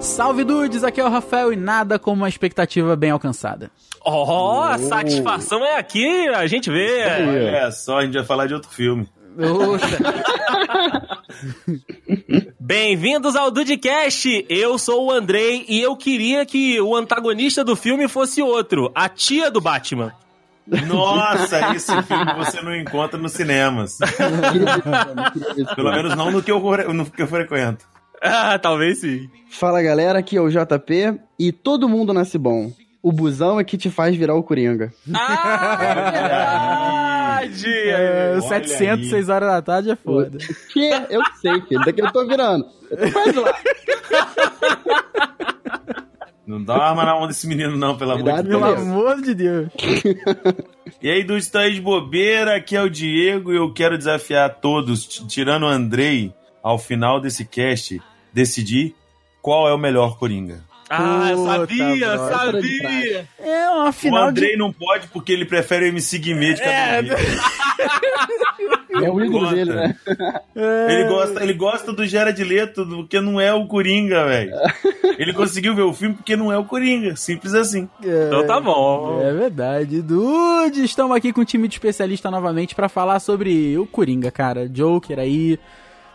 Salve dudes, aqui é o Rafael e nada como uma expectativa bem alcançada. Ó, a satisfação é aqui, a gente vê. Olha só, a gente vai falar de outro filme. Oxa, Bem-vindos ao Dudecast! Eu sou o Andrei e eu queria que o antagonista do filme fosse outro, a tia do Batman. Nossa, esse filme você não encontra nos cinemas. Pelo menos não no que eu, no que eu frequento. Ah, talvez sim. Fala galera, aqui é o JP e todo mundo nasce bom. O busão é que te faz virar o Coringa. Ah, é verdade! é, Olha 700, aí. 6 horas da tarde é foda. Que? Eu sei, filho. Daqui eu tô virando. Lá. Não dá uma arma na mão desse menino, não, pelo amor de Cuidado, Pelo Deus. Deus. amor de Deus. E aí, do Estães de Bobeira, aqui é o Diego e eu quero desafiar todos, tirando o Andrei, ao final desse cast, decidir qual é o melhor Coringa. Ah, eu sabia, sabia! É uma O final de... Andrei não pode porque ele prefere o MC Guimê de É, cabelo. É o ídolo Gosta. dele, né? Ele gosta, ele gosta do Jared Leto porque não é o Coringa, velho. Ele conseguiu ver o filme porque não é o Coringa, simples assim. Então tá bom. É verdade. Dude, estamos aqui com um time de especialista novamente pra falar sobre o Coringa, cara. Joker aí.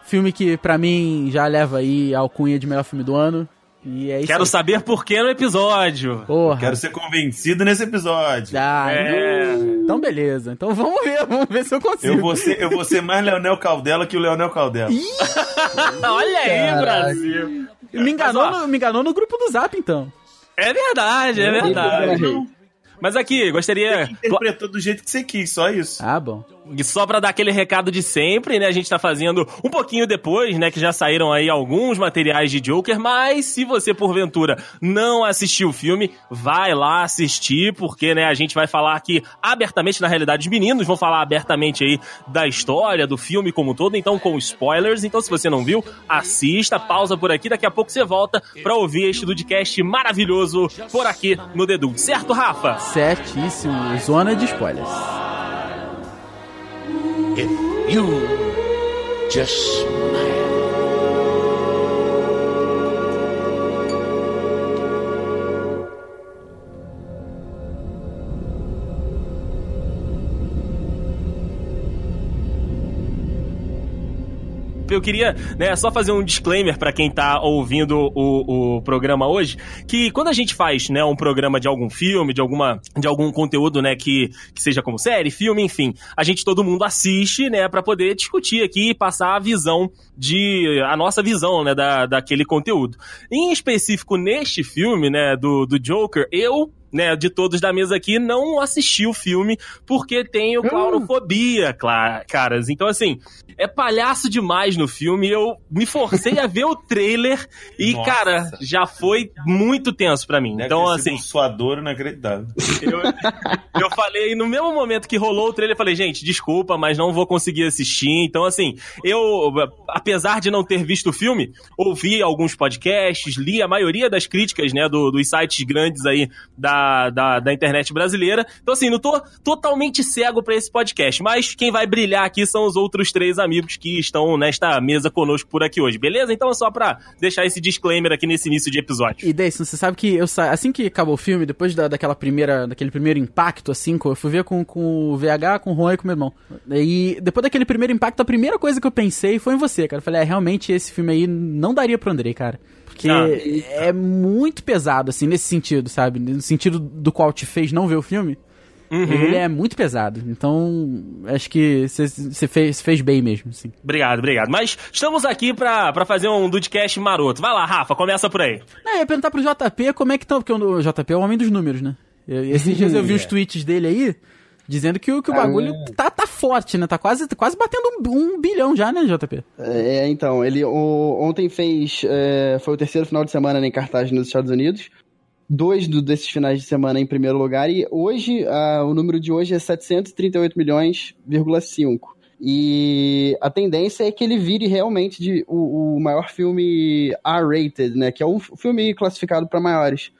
Filme que pra mim já leva aí a alcunha de melhor filme do ano. E é isso Quero aí. saber por que no episódio. Porra. Quero ser convencido nesse episódio. Ah, É. Então beleza. Então vamos ver, vamos ver se eu consigo. Eu vou, ser, eu vou ser mais Leonel Caldela que o Leonel Caldela. Olha aí, Caraca. Brasil. Me enganou, Mas, no, me enganou no grupo do Zap, então. É verdade, é verdade. Mas aqui, gostaria. Interpretou do jeito que você quis, só isso. Ah, bom. E só pra dar aquele recado de sempre, né? A gente tá fazendo um pouquinho depois, né? Que já saíram aí alguns materiais de Joker, mas se você porventura não assistiu o filme, vai lá assistir, porque, né, a gente vai falar aqui abertamente, na realidade, os meninos vão falar abertamente aí da história, do filme como um todo, então com spoilers. Então, se você não viu, assista, pausa por aqui, daqui a pouco você volta pra ouvir este podcast maravilhoso por aqui no Dedu. Certo, Rafa? Certíssimo. Zona de spoilers. If you just eu queria né, só fazer um disclaimer pra quem tá ouvindo o, o programa hoje, que quando a gente faz né, um programa de algum filme, de, alguma, de algum conteúdo né, que, que seja como série, filme, enfim, a gente todo mundo assiste né, para poder discutir aqui e passar a visão de. a nossa visão né, da, daquele conteúdo. Em específico, neste filme né, do, do Joker, eu né, de todos da mesa aqui, não assisti o filme porque tenho claurofobia, cla- caras. Então, assim, é palhaço demais no filme. Eu me forcei a ver o trailer e, Nossa. cara, já foi muito tenso pra mim. Deve então, assim, um suador inacreditável. eu, eu falei, no mesmo momento que rolou o trailer, eu falei, gente, desculpa, mas não vou conseguir assistir. Então, assim, eu, apesar de não ter visto o filme, ouvi alguns podcasts, li a maioria das críticas, né, do- dos sites grandes aí da, da, da internet brasileira. Então, assim, não tô totalmente cego pra esse podcast, mas quem vai brilhar aqui são os outros três amigos que estão nesta mesa conosco por aqui hoje, beleza? Então, é só pra deixar esse disclaimer aqui nesse início de episódio. E Deison, você sabe que eu sa... assim que acabou o filme, depois da, daquela primeira, daquele primeiro impacto, assim, eu fui ver com, com o VH, com o Juan e com o meu irmão. E depois daquele primeiro impacto, a primeira coisa que eu pensei foi em você, cara. Eu falei, é, realmente esse filme aí não daria pro Andrei, cara. Porque Ah. é muito pesado, assim, nesse sentido, sabe? No sentido do qual te fez não ver o filme. Uhum. Ele é muito pesado. Então, acho que você- fez, fez bem mesmo, assim. Obrigado, obrigado. Mas estamos aqui pra, pra fazer um Dudcast maroto. Vai lá, Rafa, começa por aí. Não, eu ia perguntar pro JP como é que estão, porque o JP é o homem dos números, né? Eu- Esses dias eu vi os tweets dele aí, dizendo que, o- que o bagulho tá, tá forte, né? Tá quase, quase batendo um, um bilhão já, né, JP? É, então, ele o- ontem fez. é, foi o terceiro final de semana em cartaz nos Estados Unidos. Dois do- desses finais de semana em primeiro lugar. E hoje, ah, o número de hoje é 738 milhões,5. E a tendência é que ele vire realmente de, o, o maior filme R-rated, né? Que é um filme classificado para maiores.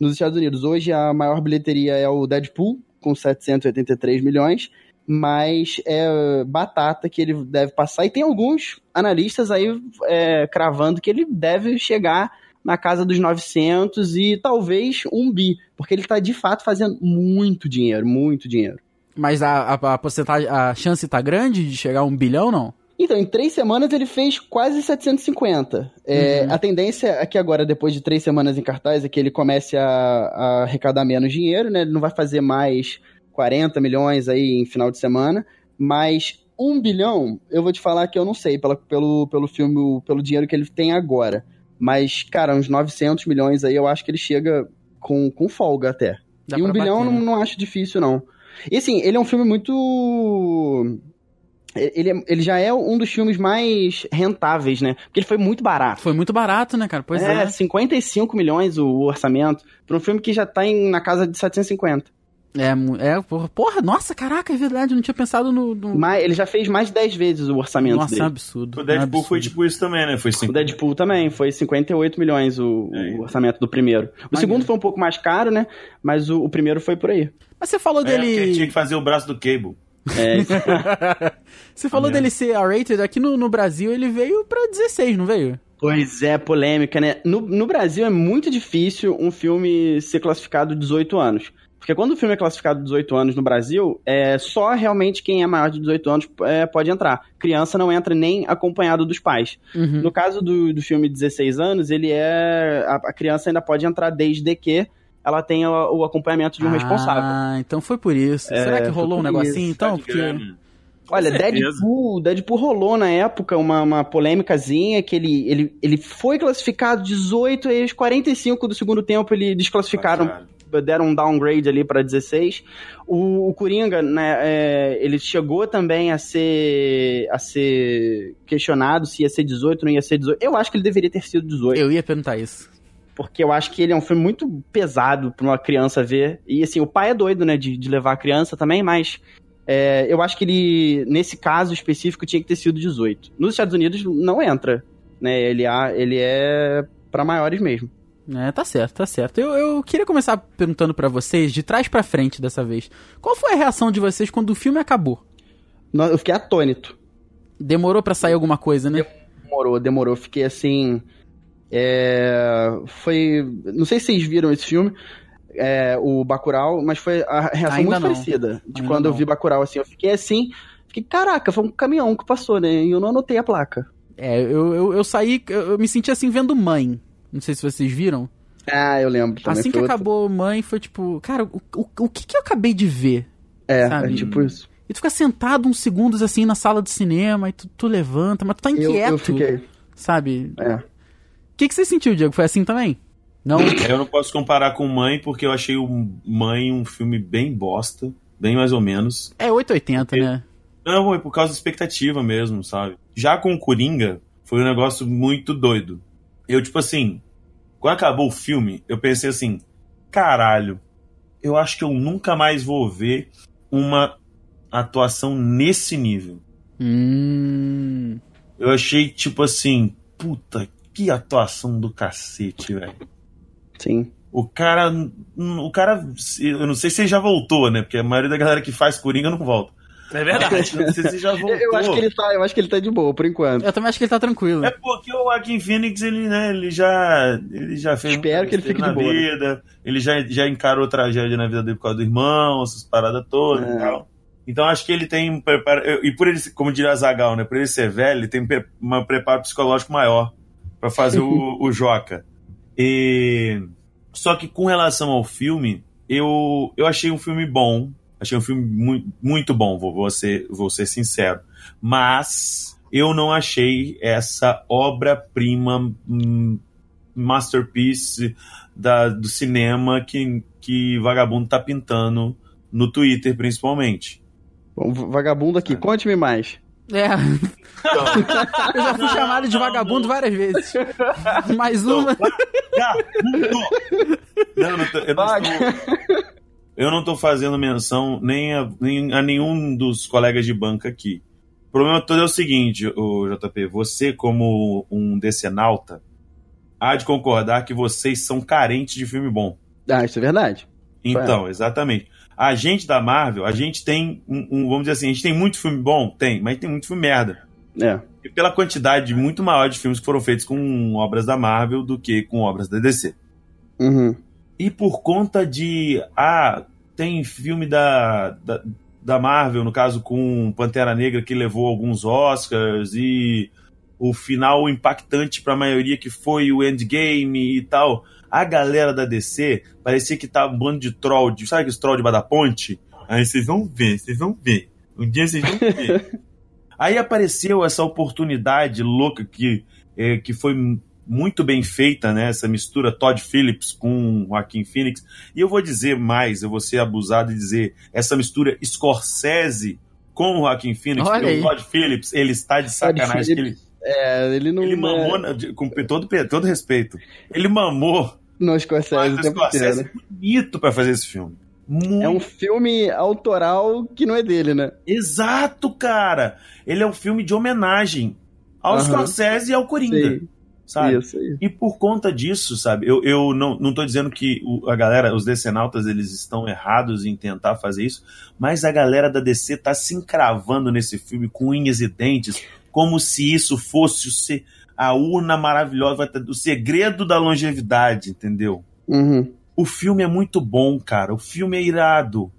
nos Estados Unidos. Hoje a maior bilheteria é o Deadpool, com 783 milhões, mas é batata que ele deve passar. E tem alguns analistas aí é, cravando que ele deve chegar na casa dos 900 e talvez um bi, porque ele tá de fato fazendo muito dinheiro, muito dinheiro. Mas a, a, a a chance tá grande de chegar a um bilhão, não? Então, em três semanas ele fez quase 750. É, Uhum. A tendência é que agora, depois de três semanas em cartaz, é que ele comece a, a arrecadar menos dinheiro, né? Ele não vai fazer mais 40 milhões aí em final de semana, mas um bilhão, eu vou te falar que eu não sei, pela, pelo, pelo filme, pelo dinheiro que ele tem agora. Mas, cara, uns 900 milhões aí eu acho que ele chega com, com folga até. Dá e um bilhão bater, não, né? não acho difícil, não. E assim, ele é um filme muito. Ele, é- ele já é um dos filmes mais rentáveis, né? Porque ele foi muito barato. Foi muito barato, né, cara? Pois é. é, 55 milhões o orçamento para um filme que já tá em, na casa de 750. É, é porra, porra, nossa, caraca, é verdade, eu não tinha pensado no. no... Mas ele já fez mais de 10 vezes o orçamento Nossa, é dele. absurdo. O Deadpool é absurdo. foi tipo isso também, né? Foi O cinco. Deadpool também, foi 58 milhões o, É. o orçamento do primeiro. O segundo foi um pouco mais caro, né? Mas o, o primeiro foi por aí. Mas você falou É, porque dele. tinha que fazer o braço do Cable. É, Você falou dele ser R-rated, aqui no, no Brasil ele veio pra 16, não veio? Pois é, polêmica, né? No, no Brasil é muito difícil um filme ser classificado 18 anos. Porque quando o filme é classificado 18 anos no Brasil, é só realmente quem é maior de 18 anos é, pode entrar. Criança não entra nem acompanhado dos pais. Uhum. No caso do, do filme 16 anos, ele é. A, a criança ainda pode entrar desde que ela tenha o, o acompanhamento de um responsável. Ah, então foi por isso. É, Será que rolou um negocinho então? Tá de Porque. grana. Olha. Deadpool, Deadpool rolou na época uma, uma polêmicazinha que ele, ele, ele foi classificado 18 e aos 45 do segundo tempo ele desclassificaram, Caralho. deram um downgrade ali pra 16. O, o Coringa, né, é, ele chegou também a ser, a ser questionado se ia ser 18 ou não ia ser 18. Eu acho que ele deveria ter sido 18 Eu ia perguntar isso. Porque eu acho que ele é um filme muito pesado pra uma criança ver. E assim, o pai é doido, né, de, de levar a criança também, mas é, eu acho que ele, nesse caso específico, tinha que ter sido 18. Nos Estados Unidos não entra, né? Ele, é- ele é pra maiores mesmo. É, tá certo, tá certo. Eu, eu queria começar perguntando pra vocês, de trás pra frente dessa vez. Qual foi a reação de vocês quando o filme acabou? Eu fiquei atônito. Demorou pra sair alguma coisa, né? Demorou, demorou. Fiquei assim. É, foi. Não sei se vocês viram esse filme, é, o Bacurau, mas foi a reação Ainda muito não. parecida. De Ainda quando eu não. vi Bacurau, assim, eu fiquei assim. Fiquei, caraca, foi um caminhão que passou, né? E eu não anotei a placa. É, eu, eu, eu saí, eu, eu me senti assim vendo Mãe. Não sei se vocês viram. Ah, eu lembro também. assim que foi outro- acabou Mãe, foi tipo, cara, o, o, o que que eu acabei de ver? É, sabe? é tipo isso. E tu fica sentado uns segundos assim na sala de cinema, e tu, tu levanta, mas tu tá Eu, inquieto, eu fiquei. sabe? É. que, que você sentiu, Diego? Foi assim também? Não? Eu não posso comparar com Mãe, porque eu achei o Mãe um filme bem bosta, bem mais ou menos. É 880, né? Não, é por causa da expectativa mesmo, sabe? Já com o Coringa, foi um negócio muito doido. Eu, tipo assim, quando acabou o filme, eu pensei assim, caralho, eu acho que eu nunca mais vou ver uma atuação nesse nível. Hum. Eu achei, tipo assim, puta, que atuação do cacete, velho. Sim. O cara. O cara. Eu não sei se ele já voltou, né? Porque a maioria da galera que faz Coringa não volta. É verdade. Não sei se ele já voltou. Eu, acho que ele tá, eu acho que ele tá de boa, por enquanto. Eu também acho que ele tá tranquilo. É porque o Joaquin Phoenix, ele, né, ele já. Ele já fez. Espero que ele fique besteira de boa, né? vida. Ele já, já encarou tragédia na vida dele por causa do irmão, essas paradas todas É. e tal. Então acho que ele tem um preparo. E por ele, como diria Zagal, né? Por ele ser velho, ele tem um preparo psicológico maior pra fazer o, o Joca. E. Só que com relação ao filme, eu, eu achei um filme bom. Achei um filme mu muito bom, vou, vou, ser, vou ser sincero. Mas eu não achei essa obra-prima, hum, masterpiece da, do cinema que, que Vagabundo tá pintando no Twitter, principalmente. Bom, vagabundo aqui, conte-me mais. É. Eu já fui chamado de vagabundo várias vezes. Mais uma. Vagabundo! Não, não tô, eu, não estou, eu não tô fazendo menção nem a, nem a nenhum dos colegas de banca aqui. O problema todo é o seguinte, o JP, você como um decenalta, há de concordar que vocês são carentes de filme bom. Ah, isso é verdade. Então, exatamente. A gente da Marvel, a gente tem um, um- vamos dizer assim, a gente tem muito filme bom? Tem, mas tem muito filme merda. É. E pela quantidade muito maior de filmes que foram feitos com obras da Marvel do que com obras da DC. Uhum. E por conta de. Ah, tem filme da, da, da Marvel, no caso com Pantera Negra, que levou alguns Oscars, e o final impactante pra maioria que foi o Endgame e tal. A galera da DC parecia que tava um bando de troll, de, sabe aqueles troll de da ponte? Aí vocês vão ver, vocês vão ver. Um dia vocês vão ver. Aí apareceu essa oportunidade louca que, eh, que foi muito bem feita, né? Essa mistura Todd Phillips com Joaquin Phoenix. E eu vou dizer mais, eu vou ser abusado e dizer essa mistura Scorsese com o Joaquin Phoenix. Olha porque aí. o Todd Phillips, ele está de sacanagem. Ele, É, ele não. ele mamou, na- de- com todo, todo respeito, ele mamou No Scorsese o mas o tempo Scorsese inteiro. bonito pra fazer esse filme. Muito É um filme autoral que não é dele, né? Exato, cara. Ele é um filme de homenagem ao Aham. Scorsese e ao Coringa, Sim, sabe? Isso aí. E por conta disso, sabe? Eu, eu não, não tô dizendo que o- a galera, os decenautas, eles estão errados em tentar fazer isso, mas a galera da DC tá se encravando nesse filme com unhas e dentes, como se isso fosse a urna maravilhosa, o segredo da longevidade, entendeu? Uhum. O filme é muito bom, cara. O filme é irado.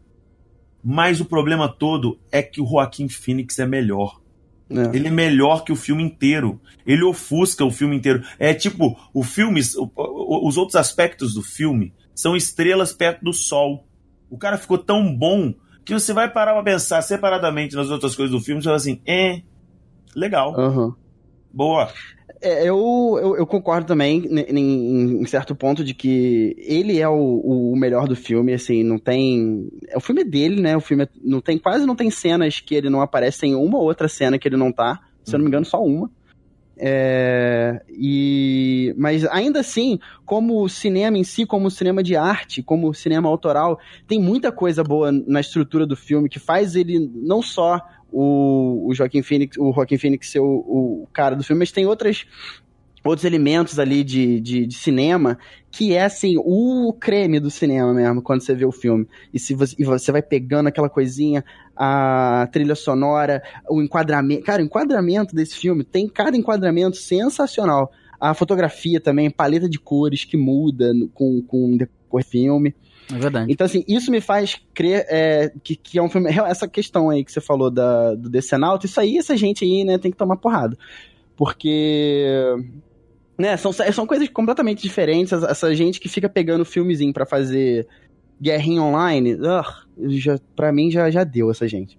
Mas o problema todo é que o Joaquim Phoenix é melhor. É. Ele é melhor que o filme inteiro. Ele ofusca o filme inteiro. É tipo, o filme, os outros aspectos do filme são estrelas perto do sol. O cara ficou tão bom que você vai parar pra pensar separadamente nas outras coisas do filme e você fala assim, é, legal, Aham. boa. É, eu, eu, eu concordo também em, em- certo ponto de que ele é o, o melhor do filme, assim, não tem. é, O filme é dele, né? O filme é- não tem quase não tem cenas que ele não aparece, tem uma ou outra cena que ele não tá. Se eu não me engano, só uma. É, e mas ainda assim, como o cinema em si, como o cinema de arte, como o cinema autoral, tem muita coisa boa na estrutura do filme que faz ele não só o, o Joaquim Phoenix, o Joaquim Phoenix ser o, o cara do filme, mas tem outras outros elementos ali de, de, de cinema que é assim o creme do cinema mesmo quando você vê o filme. E se você, e você vai pegando aquela coisinha a trilha sonora o enquadramento cara o enquadramento desse filme tem cada enquadramento sensacional. A fotografia também paleta de cores que muda no- com com o filme É verdade. então, assim, isso me faz crer é, que, que é um filme. Essa questão aí que você falou da, do Decenalto, isso aí, essa gente aí, né, tem que tomar porrada. Porque. Né, são, são coisas completamente diferentes. Essa, essa gente que fica pegando filmezinho pra fazer guerrinha online, ugh, já, pra mim já, já deu essa gente.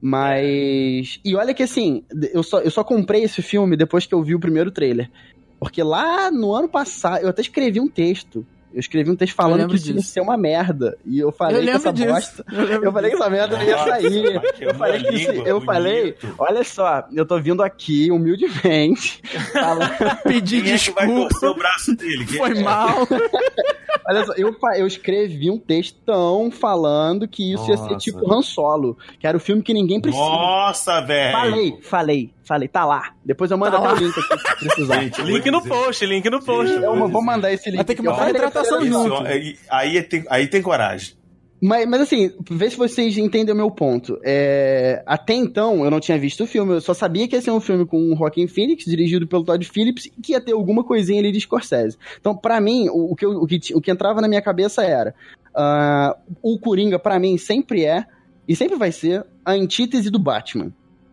Mas. E olha que assim, eu só, eu só comprei esse filme depois que eu vi o primeiro trailer. Porque lá no ano passado, eu até escrevi um texto. Eu escrevi um texto falando que isso ia ser uma merda. E eu falei eu que essa disso. bosta. Eu, Eu falei que essa merda não ia Nossa, sair. vai queimar Eu falei a que isso, eu falei, olha só, eu tô vindo aqui humildemente. pedir Quem é que vai desculpa. torcer o braço dele? Quem- Foi mal. olha só, eu, eu escrevi um textão falando que isso ia ser Nossa. tipo Han Solo, que era o filme que ninguém precisa. Nossa, velho. Falei, falei, falei, tá lá. Depois eu mando Tá até lá. o link aqui se precisar. Gente, Link no dizer- post, link no post. Vou dizer- mandar esse link. Vai ter que botar a hidratação junto. aí, aí, tem, aí tem coragem. Mas, mas assim, vê se vocês entendem o meu ponto. É, até então, eu não tinha visto o filme, eu só sabia que ia ser um filme com o Joaquin Phoenix, dirigido pelo Todd Phillips, e que ia ter alguma coisinha ali de Scorsese. Então, pra mim, o, o que, eu- o, que, o que entrava na minha cabeça era: ah, o Coringa, pra mim, sempre é, e sempre vai ser, a antítese do Batman.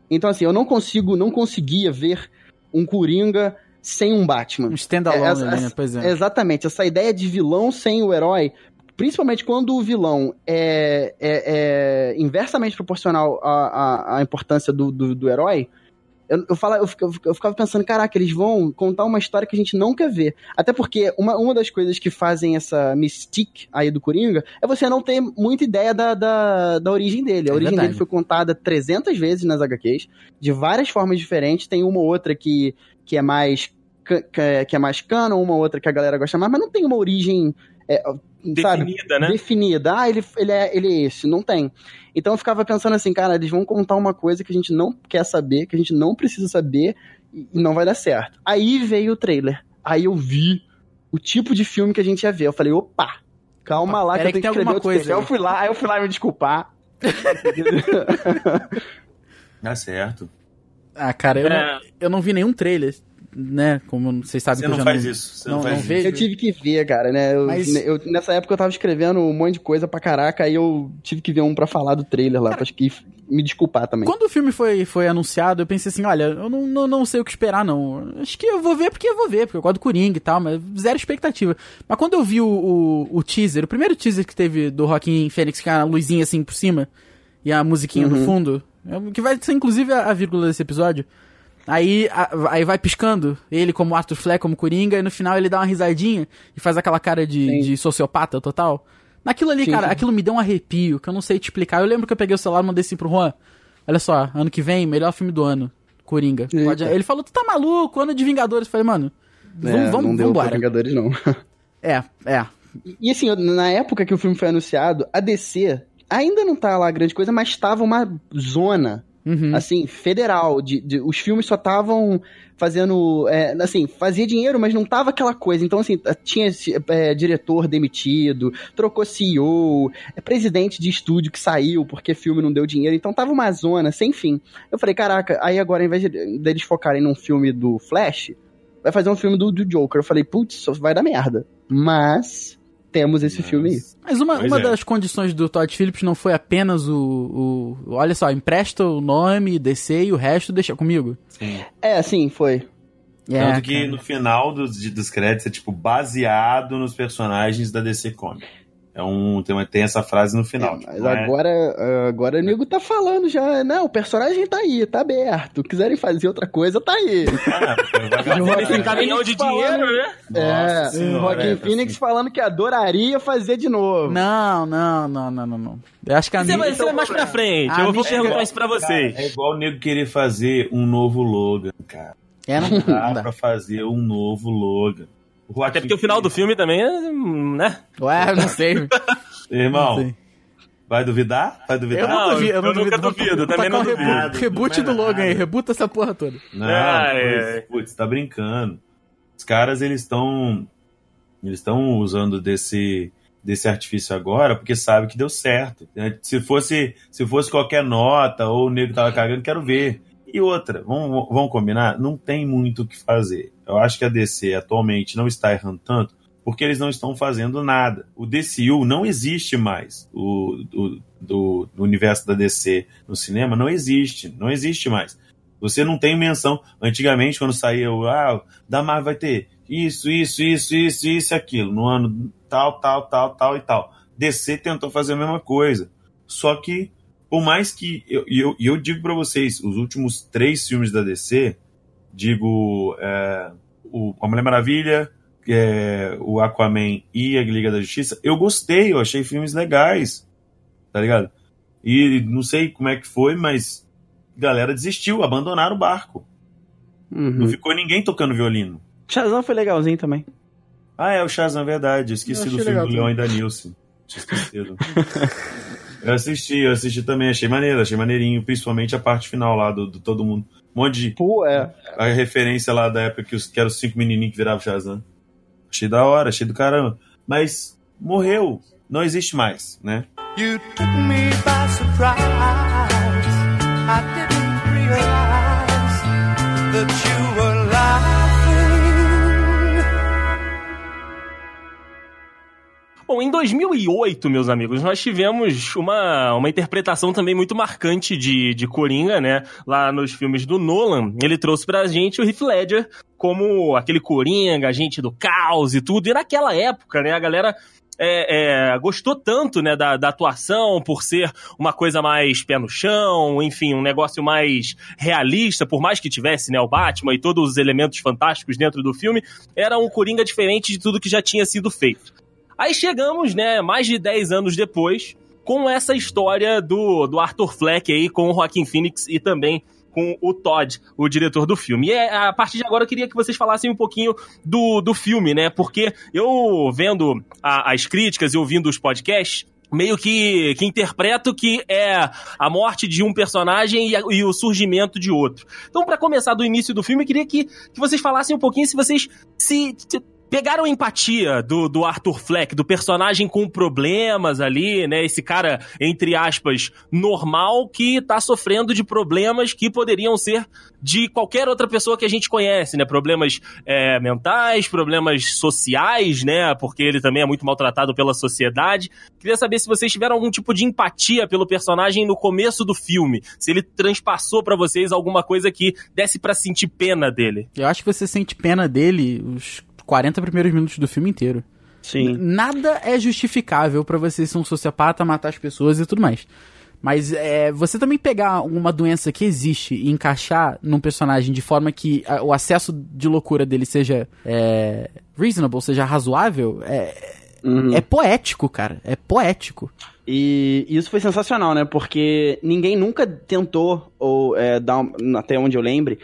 Então, assim, eu não consigo, não conseguia ver um Coringa sem um Batman. Um standalone É, ali, né? Pois é. Exatamente, essa ideia de vilão sem o herói, principalmente quando o vilão é, é- é inversamente proporcional à, à, à importância do, do, do herói, eu, eu, falo, eu, fica- eu ficava pensando, caraca, eles vão contar uma história que a gente não quer ver. Até porque uma, uma das coisas que fazem essa mystique aí do Coringa é você não ter muita ideia da, da, da origem dele. A É origem verdade. dele foi contada 300 vezes nas HQs, de várias formas diferentes. Tem uma ou outra que, que é mais que é mais canon, uma outra que a galera gosta mais, mas não tem uma origem, é, sabe, Definida, né? definida. Ah, ele, ele, é, ele é esse. Não tem. Então eu ficava pensando assim, cara, eles vão contar uma coisa que a gente não quer saber, que a gente não precisa saber e não vai dar certo. Aí veio o trailer. Aí eu vi o tipo de filme que a gente ia ver. Eu falei, opa, Calma lá que eu tenho que tem escrever coisa texto. Aí eu fui lá, aí eu fui lá me desculpar. Tá certo. Ah, cara, eu, É. não, eu não vi nenhum trailer, né? Como vocês sabem Você que eu não faz isso. Você não, não, faz não isso. vejo. Eu tive que ver, cara, né? Eu- Mas- eu- nessa época eu tava escrevendo um monte de coisa pra caraca, aí eu tive que ver um pra falar do trailer lá, pra que me desculpar também. Quando o filme foi, foi anunciado, eu pensei assim, olha, eu não, não, não sei o que esperar, não. Acho que eu vou ver porque eu vou ver, porque eu gosto do Coringa e tal, mas zero expectativa. Mas quando eu vi o, o, o teaser, o primeiro teaser que teve do Joaquim Fênix, com a luzinha assim por cima, e a musiquinha no fundo, é- que vai ser inclusive a, a vírgula desse episódio, aí, a- aí vai piscando, ele como Arthur Fleck, como Coringa, e no final ele dá uma risadinha e faz aquela cara de, de sociopata total. Naquilo ali, Sim, cara, sim. aquilo me deu um arrepio, que eu não sei te explicar. Eu lembro que eu peguei o celular e mandei assim pro Juan. Olha só, ano que vem, melhor filme do ano. Coringa. Pode- Ele falou, tu tá maluco, ano de Vingadores. Eu falei, mano, É, vamos, vamos, não deu vambora. Vingadores, não. É, é. E assim, na época que o filme foi anunciado, a DC ainda não tá lá grande coisa, mas tava uma zona, Uhum. assim, federal. De, de- os filmes só estavam fazendo. é, assim, fazia dinheiro, mas não tava aquela coisa. Então, assim, tinha é, diretor demitido, trocou CEO, é, presidente de estúdio que saiu porque filme não deu dinheiro. Então tava uma zona sem fim. Eu falei, caraca, aí agora, ao invés de- deles focarem num filme do Flash, vai fazer um filme do, do Joker. Eu falei, putz, vai dar merda. Mas temos esse filme aí. Mas uma, Pois uma é. das condições do Todd Phillips não foi apenas o, o. Olha só, empresta o nome, DC e o resto deixa comigo. Sim. É, sim, foi. É, Tanto que cara. no final dos, de- dos créditos é tipo baseado nos personagens da DC Comics. É um, tem, tem essa frase no final. É, tipo, mas não é- agora, agora o nego tá falando já. Não, o personagem tá aí, tá aberto. Quiserem fazer outra coisa, tá aí. Ah, vai Joaquim caminhão de dinheiro, né? é, Nossa senhora, Joaquim é, Phoenix assim. falando que adoraria fazer de novo. Não, não, não, não, não, não. Eu acho que a Isso é, minha. isso é mais pra frente. Eu vou perguntar isso pra Cara, vocês. é igual o nego querer fazer um novo Logan, cara. É, não, não Dá dá. pra fazer um novo Logan. O Até porque o final do filme também é. né? Ué, eu não sei. Irmão, Não sei. vai duvidar? Vai Eu duvidar? não Não, duvido, eu não eu nunca duvido. duvido, Vou também não um reboot- duvido. Reboot do Não é Logan aí, nada. rebuta essa porra toda. Não, putz, putz, tá brincando. Os caras, eles estão eles estão usando desse desse artifício agora porque sabe que deu certo. né? Se fosse se fosse qualquer nota ou o nego tava cagando, quero ver. E outra, vamos, vamos combinar? Não tem muito o que fazer. Eu acho que a DC atualmente não está errando tanto porque eles não estão fazendo nada. O DCU não existe mais. O do, do, do universo da DC no cinema não existe. Não existe mais. Você não tem menção. Antigamente, quando saía o. Ah, da Marvel vai ter isso, isso, isso, isso, isso aquilo. No ano tal, tal, tal, tal e tal. DC tentou fazer a mesma coisa. Só que, por mais que. E eu, e eu, eu digo pra vocês, os últimos três filmes da DC, digo. é, o, a Mulher Maravilha, é, o Aquaman e a Liga da Justiça, eu gostei, eu achei filmes legais. Tá ligado? E não sei como é que foi, mas galera desistiu, abandonaram o barco. Não Uhum. ficou ninguém tocando violino. Shazam foi legalzinho também. Ah, é o Shazam, verdade. Eu esqueci Eu do filme legal do Leon e da Nilce. Tinha esquecido. eu assisti, eu assisti também, achei maneiro, achei maneirinho, principalmente a parte final lá do, do todo mundo. Um monte de. Pô, é. A referência lá da época que, os, que eram os cinco menininhos que viravam Shazam. Achei da hora, achei do caramba. Mas morreu, não existe mais, né? You took me by surprise. Bom, em 2008, meus amigos, nós tivemos uma, uma interpretação também muito marcante de, de Coringa, né? Lá nos filmes do Nolan, ele trouxe pra gente o Heath Ledger como aquele Coringa, agente do caos e tudo. E naquela época, né, a galera é, é, gostou tanto né, da, da atuação por ser uma coisa mais pé no chão, enfim, um negócio mais realista, por mais que tivesse né, o Batman e todos os elementos fantásticos dentro do filme, era um Coringa diferente de tudo que já tinha sido feito. Aí chegamos, né, mais de 10 anos depois, com essa história do, do Arthur Fleck aí, com o Joaquin Phoenix e também com o Todd, o diretor do filme. E é, a partir de agora eu queria que vocês falassem um pouquinho do, do filme, né? Porque eu vendo a- as críticas e ouvindo os podcasts, meio que, que interpreto que é a morte de um personagem e, a- e o surgimento de outro. Então, pra começar do início do filme, eu queria que, que vocês falassem um pouquinho se vocês se, se pegaram a empatia do, do Arthur Fleck, do personagem com problemas ali, né? Esse cara, entre aspas, normal que tá sofrendo de problemas que poderiam ser de qualquer outra pessoa que a gente conhece, né? Problemas é, mentais, problemas sociais, né? Porque ele também é muito maltratado pela sociedade. Queria saber se vocês tiveram algum tipo de empatia pelo personagem no começo do filme. Se ele transpassou pra vocês alguma coisa que desse pra sentir pena dele. Eu acho que você sente pena dele os 40 primeiros minutos do filme inteiro. Sim. Nada é justificável pra você ser um sociopata, matar as pessoas e tudo mais. Mas é, você também pegar uma doença que existe e encaixar num personagem de forma que a- o acesso de loucura dele seja é, reasonable, seja razoável, é, Uhum. é poético, cara. É poético. E isso foi sensacional, né? Porque ninguém nunca tentou, ou é, dar, até onde eu lembre,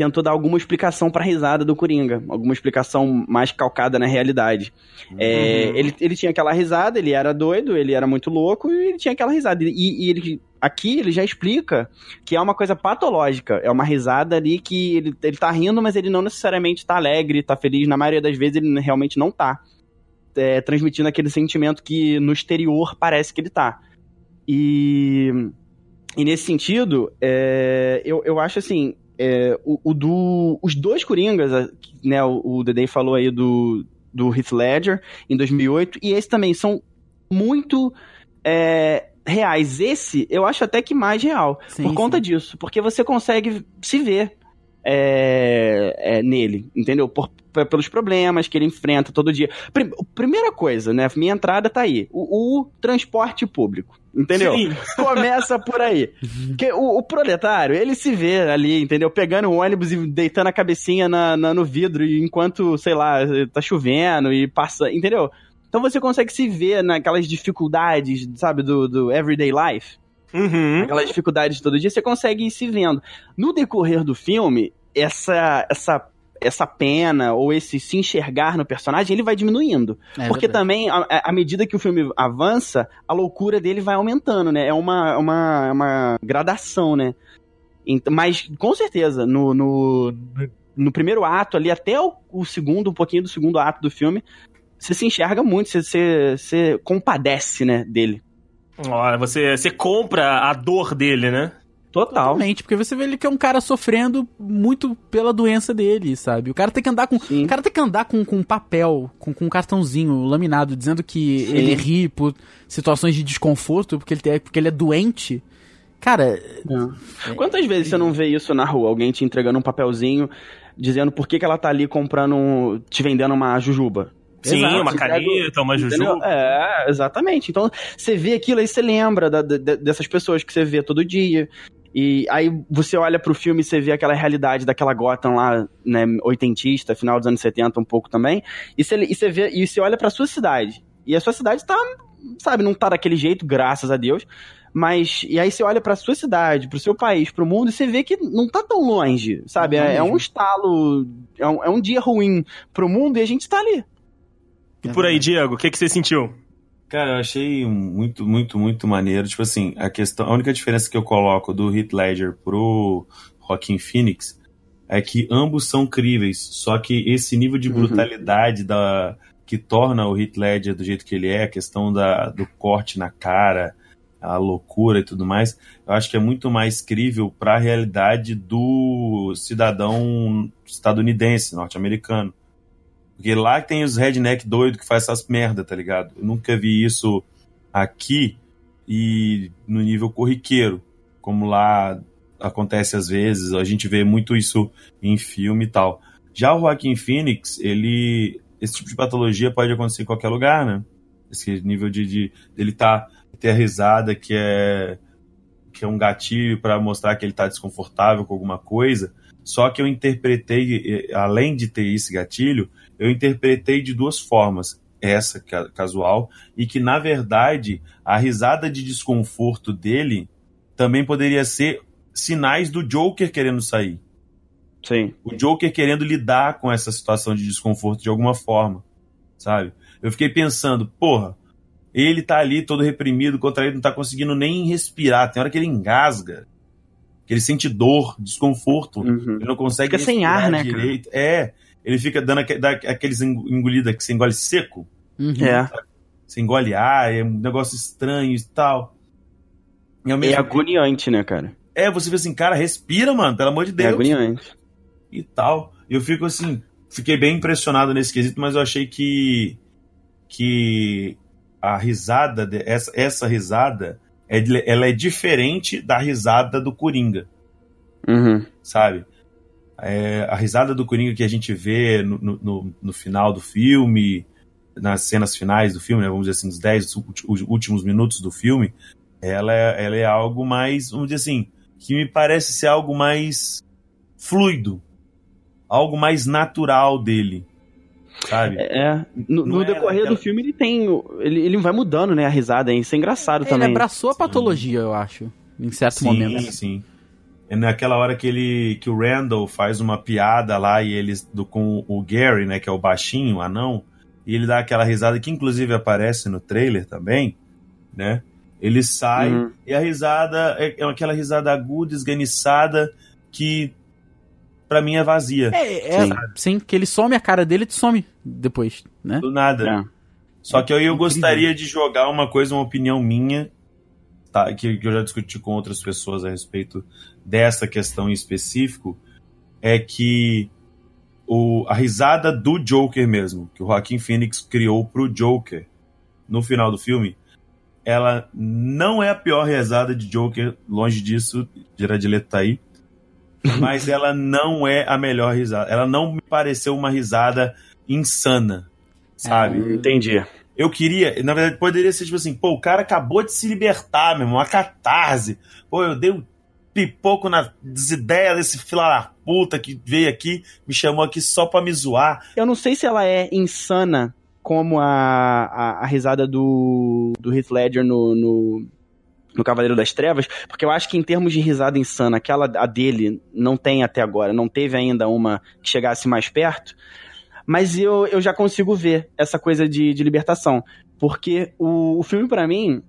tentou dar alguma explicação pra risada do Coringa. Alguma explicação mais calcada na realidade. É, ele, ele tinha aquela risada, ele era doido, ele era muito louco e ele tinha aquela risada. E, e ele, aqui ele já explica que é uma coisa patológica. É uma risada ali que ele, ele tá rindo, mas ele não necessariamente tá alegre, tá feliz. Na maioria das vezes ele realmente não tá. É, transmitindo aquele sentimento que no exterior parece que ele tá. E, e nesse sentido, é, eu, eu acho assim, é, o, o do, os dois Coringas, né, o, o Dedei falou aí do, do Heath Ledger em 2008, e esse também são muito é, reais. Esse eu acho até que mais real, Sim, por conta sim. disso, porque você consegue se ver é, é, nele, entendeu? Por, pelos problemas que ele enfrenta todo dia. Prim- primeira coisa, né? Minha entrada tá aí. O, o transporte público. Entendeu? Sim. Começa por aí. Porque o, o proletário, ele se vê ali, entendeu? Pegando o ônibus e deitando a cabecinha na, na- no vidro e enquanto, sei lá, tá chovendo e passa, entendeu? Então você consegue se ver naquelas dificuldades, sabe, do, do everyday life Uhum. aquelas dificuldades de todo dia, você consegue ir se vendo. No decorrer do filme, essa, essa, essa pena ou esse se enxergar no personagem, ele vai diminuindo. É Porque verdade. também, à- medida que o filme avança, a loucura dele vai aumentando, né? É uma, uma, uma gradação, né? Ent- Mas, com certeza, no, no, no primeiro ato ali, até o, o segundo, um pouquinho do segundo ato do filme, você se enxerga muito, você, você, você compadece, né, dele. Olha, você, você compra a dor dele, né? Total. Totalmente, porque você vê ele que é um cara sofrendo muito pela doença dele, sabe? O cara tem que andar com. Sim. O cara tem que andar com, com papel, com, com um cartãozinho laminado, dizendo que Sim. ele ri por situações de desconforto, porque ele, tem, porque ele é doente. Cara, Quantas vezes você não vê isso na rua? Alguém te entregando um papelzinho dizendo por que, que ela tá ali comprando, um- te vendendo uma jujuba. Sim, Exato, uma caneta, uma Entendeu? juju. É, exatamente. Então, você vê aquilo aí, você lembra da- da- dessas pessoas que você vê todo dia. E aí você olha pro filme e você vê aquela realidade daquela Gotham lá, né, oitentista, final dos anos 70 um pouco também. E você, e você vê, e você olha pra sua cidade. E a sua cidade tá, sabe, não tá daquele jeito, graças a Deus. Mas, e aí você olha pra sua cidade, pro seu país, pro mundo, e você vê que não tá tão longe, sabe? Não É, é um estalo, é um, é um dia ruim pro mundo e a gente tá ali. E por aí, Diego, o que, que você sentiu? Cara, eu achei muito, muito, muito maneiro. Tipo assim, a questão, a única diferença que eu coloco do Heath Ledger pro Joaquin Phoenix é que ambos são críveis, só que esse nível de Uhum. brutalidade da que torna o Heath Ledger do jeito que ele é, a questão da, do corte na cara, a loucura e tudo mais, eu acho que é muito mais crível para a realidade do cidadão estadunidense, norte-americano. Porque lá tem os redneck doido que faz essas merda, tá ligado? Eu nunca vi isso aqui e no nível corriqueiro, como lá acontece às vezes, a gente vê muito isso em filme e tal. Já o Joaquin Phoenix, ele esse tipo de patologia pode acontecer em qualquer lugar, né? Esse nível de, de dele tá ter a risada que é que é um gatilho para mostrar que ele tá desconfortável com alguma coisa. Só que eu interpretei, eh, além de ter esse gatilho, eu interpretei de duas formas. Essa ca- casual, e que na verdade a risada de desconforto dele também poderia ser sinais do Joker querendo sair. Sim. O Joker querendo lidar com essa situação de desconforto de alguma forma, sabe? Eu fiquei pensando, porra, ele tá ali todo reprimido, contraído, não tá conseguindo nem respirar. Tem hora que ele engasga, que ele sente dor, desconforto. Uhum. Ele não consegue Fica sem respirar ar, né, cara? direito. É. ele fica dando dá aqueles engo- engolida que você engole seco. Uhum. É. Você engole ar, é um negócio estranho e tal. E É agoniante, né, cara? é, você vê assim, cara, respira, mano, pelo amor de É Deus. agoniante. e tal. Eu fico assim, fiquei bem impressionado nesse quesito, mas eu achei que que a risada, de- essa, essa risada, é de- ela é diferente da risada do Coringa, Uhum. sabe? É, a risada do Coringa que a gente vê no, no, no- no final do filme, nas cenas finais do filme, né, vamos dizer assim, nos 10 ulti- últimos minutos do filme, ela é, ela é algo mais, vamos dizer assim, que me parece ser algo mais fluido, algo mais natural dele, sabe? É. No, Não no era decorrer aquela- do filme ele tem. Ele, ele vai mudando, né, a risada, hein? Isso é engraçado Ele também. abraçou a patologia, eu acho. Em certo sim, momento. sim. É naquela hora que ele que o Randall faz uma piada lá e eles do com o Gary, né, que é o baixinho, o anão, e ele dá aquela risada que inclusive aparece no trailer também, né? Ele sai Uhum. e a risada é, é aquela risada aguda, esganiçada que pra mim é vazia, É, é, Sim. sim. que ele some a cara dele e some depois, né? do nada. É. Só que aí eu gostaria de jogar uma coisa, uma opinião minha, tá, que, que eu já discuti com outras pessoas a respeito dessa questão em específico, é que o, a risada do Joker mesmo, que o Joaquin Phoenix criou pro Joker no final do filme, ela não é a pior risada de Joker, longe disso, Jared Leto tá aí, mas ela não é a melhor risada. Ela não me pareceu uma risada insana, sabe? Entendi. Eu queria, na verdade, poderia ser tipo assim, pô, o cara acabou de se libertar, meu irmão, uma catarse. Pô, eu dei um pipoco nas ideias desse fila da puta que veio aqui, me chamou aqui só pra me zoar. Eu não sei se ela é insana como a, a, a risada do, do Heath Ledger no, no, no Cavaleiro das Trevas, porque eu acho que em termos de risada insana, aquela a dele não tem até agora, não teve ainda uma que chegasse mais perto, mas eu, eu já consigo ver essa coisa de, de libertação, porque o, o filme pra mim,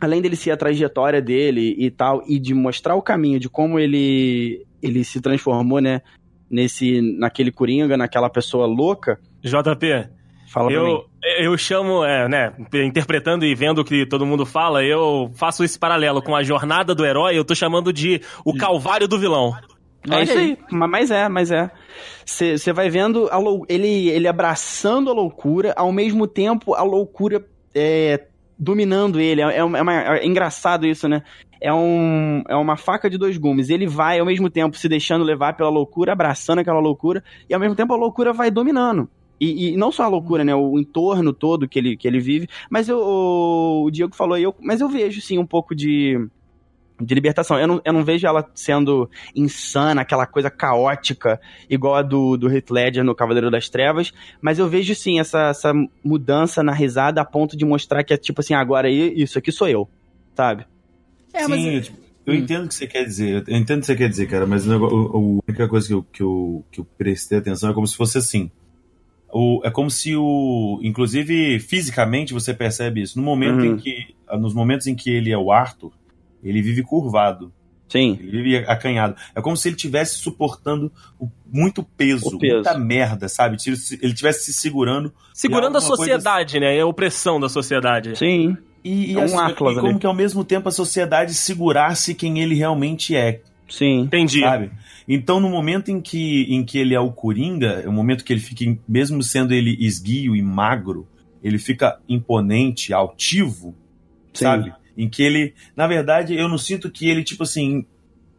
além dele ser a trajetória dele e tal, e de mostrar o caminho de como ele, ele se transformou, né, nesse, naquele Coringa, naquela pessoa louca, JP, Fala pra mim. eu, eu chamo, é, né, interpretando e vendo o que todo mundo fala, eu faço esse paralelo com a jornada do herói, eu tô chamando de o calvário do vilão. É isso aí. aí, ma- mas é, mas é. Você vai vendo lou- ele, ele abraçando a loucura, ao mesmo tempo a loucura é, dominando ele. É, é uma- é uma- é engraçado isso, né? É, um, é uma faca de dois gumes. Ele vai ao mesmo tempo se deixando levar pela loucura, abraçando aquela loucura, e ao mesmo tempo a loucura vai dominando. E, e não só a loucura, né? O entorno todo que ele, que ele vive. Mas eu, o, o Diego falou aí, eu, mas eu vejo sim um pouco de, de libertação. Eu não, eu não vejo ela sendo insana, aquela coisa caótica, igual a do, do Heath Ledger no Cavaleiro das Trevas, mas eu vejo sim essa, essa mudança na risada a ponto de mostrar que é tipo assim, agora aí, isso aqui sou eu, sabe? É, Sim, mas eu, tipo, eu Hum. entendo o que você quer dizer. Eu entendo o que você quer dizer, cara, mas a única coisa que eu, que, eu, que eu prestei atenção é como se fosse assim. O, é como se o. Inclusive, fisicamente você percebe isso. No momento Uhum. em que. Nos momentos em que ele é o Arthur, ele vive curvado. Sim. Ele vive acanhado. É como se ele estivesse suportando o- muito peso, O peso. muita merda, sabe? Se Ele estivesse se segurando. Segurando a alguma coisa- sociedade, né? E a opressão da sociedade. Sim. E, e É um assim, Atlas e como ali. que ao mesmo tempo a sociedade segurasse quem ele realmente é. Sim. Entendi. sabe? Então, no momento em que, em que ele é o Coringa, é o momento que ele fica, mesmo sendo ele esguio e magro, ele fica imponente, altivo, Sim. sabe? Em que ele, na verdade, eu não sinto que ele, tipo assim,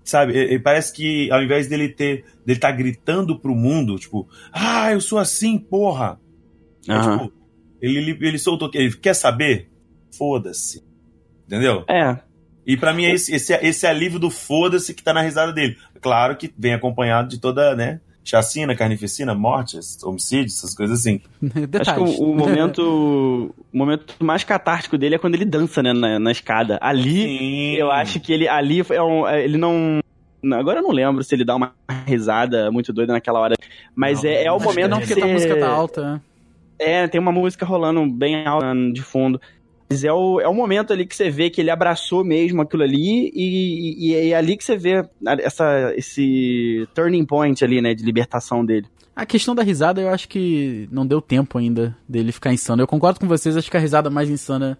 sabe? E- e parece que ao invés dele ter, dele tá gritando pro mundo, tipo, ah, eu sou assim, porra. É, Aham. tipo, ele, ele, ele soltou, ele quer saber? Foda-se. Entendeu? É. E pra mim é esse, esse, esse alívio do foda-se que tá na risada dele. Claro que vem acompanhado de toda, né? Chacina, carnificina, mortes, homicídios, essas coisas assim. Acho que o, o momento o momento mais catártico dele é quando ele dança, né, na, na escada. Ali, Sim. eu acho que ele ali é um, é, ele não Agora eu não lembro se ele dá uma risada muito doida naquela hora. Mas Não, é, é o acho que momento não, que porque você... a música tá alta. É, tem uma música rolando bem alta de fundo. Mas é o, é o momento ali que você vê que ele abraçou mesmo aquilo ali e, e, e é ali que você vê essa, esse turning point ali, né, de libertação dele. A questão da risada, eu acho que não deu tempo ainda dele ficar insano. Eu concordo com vocês, acho que a risada mais insana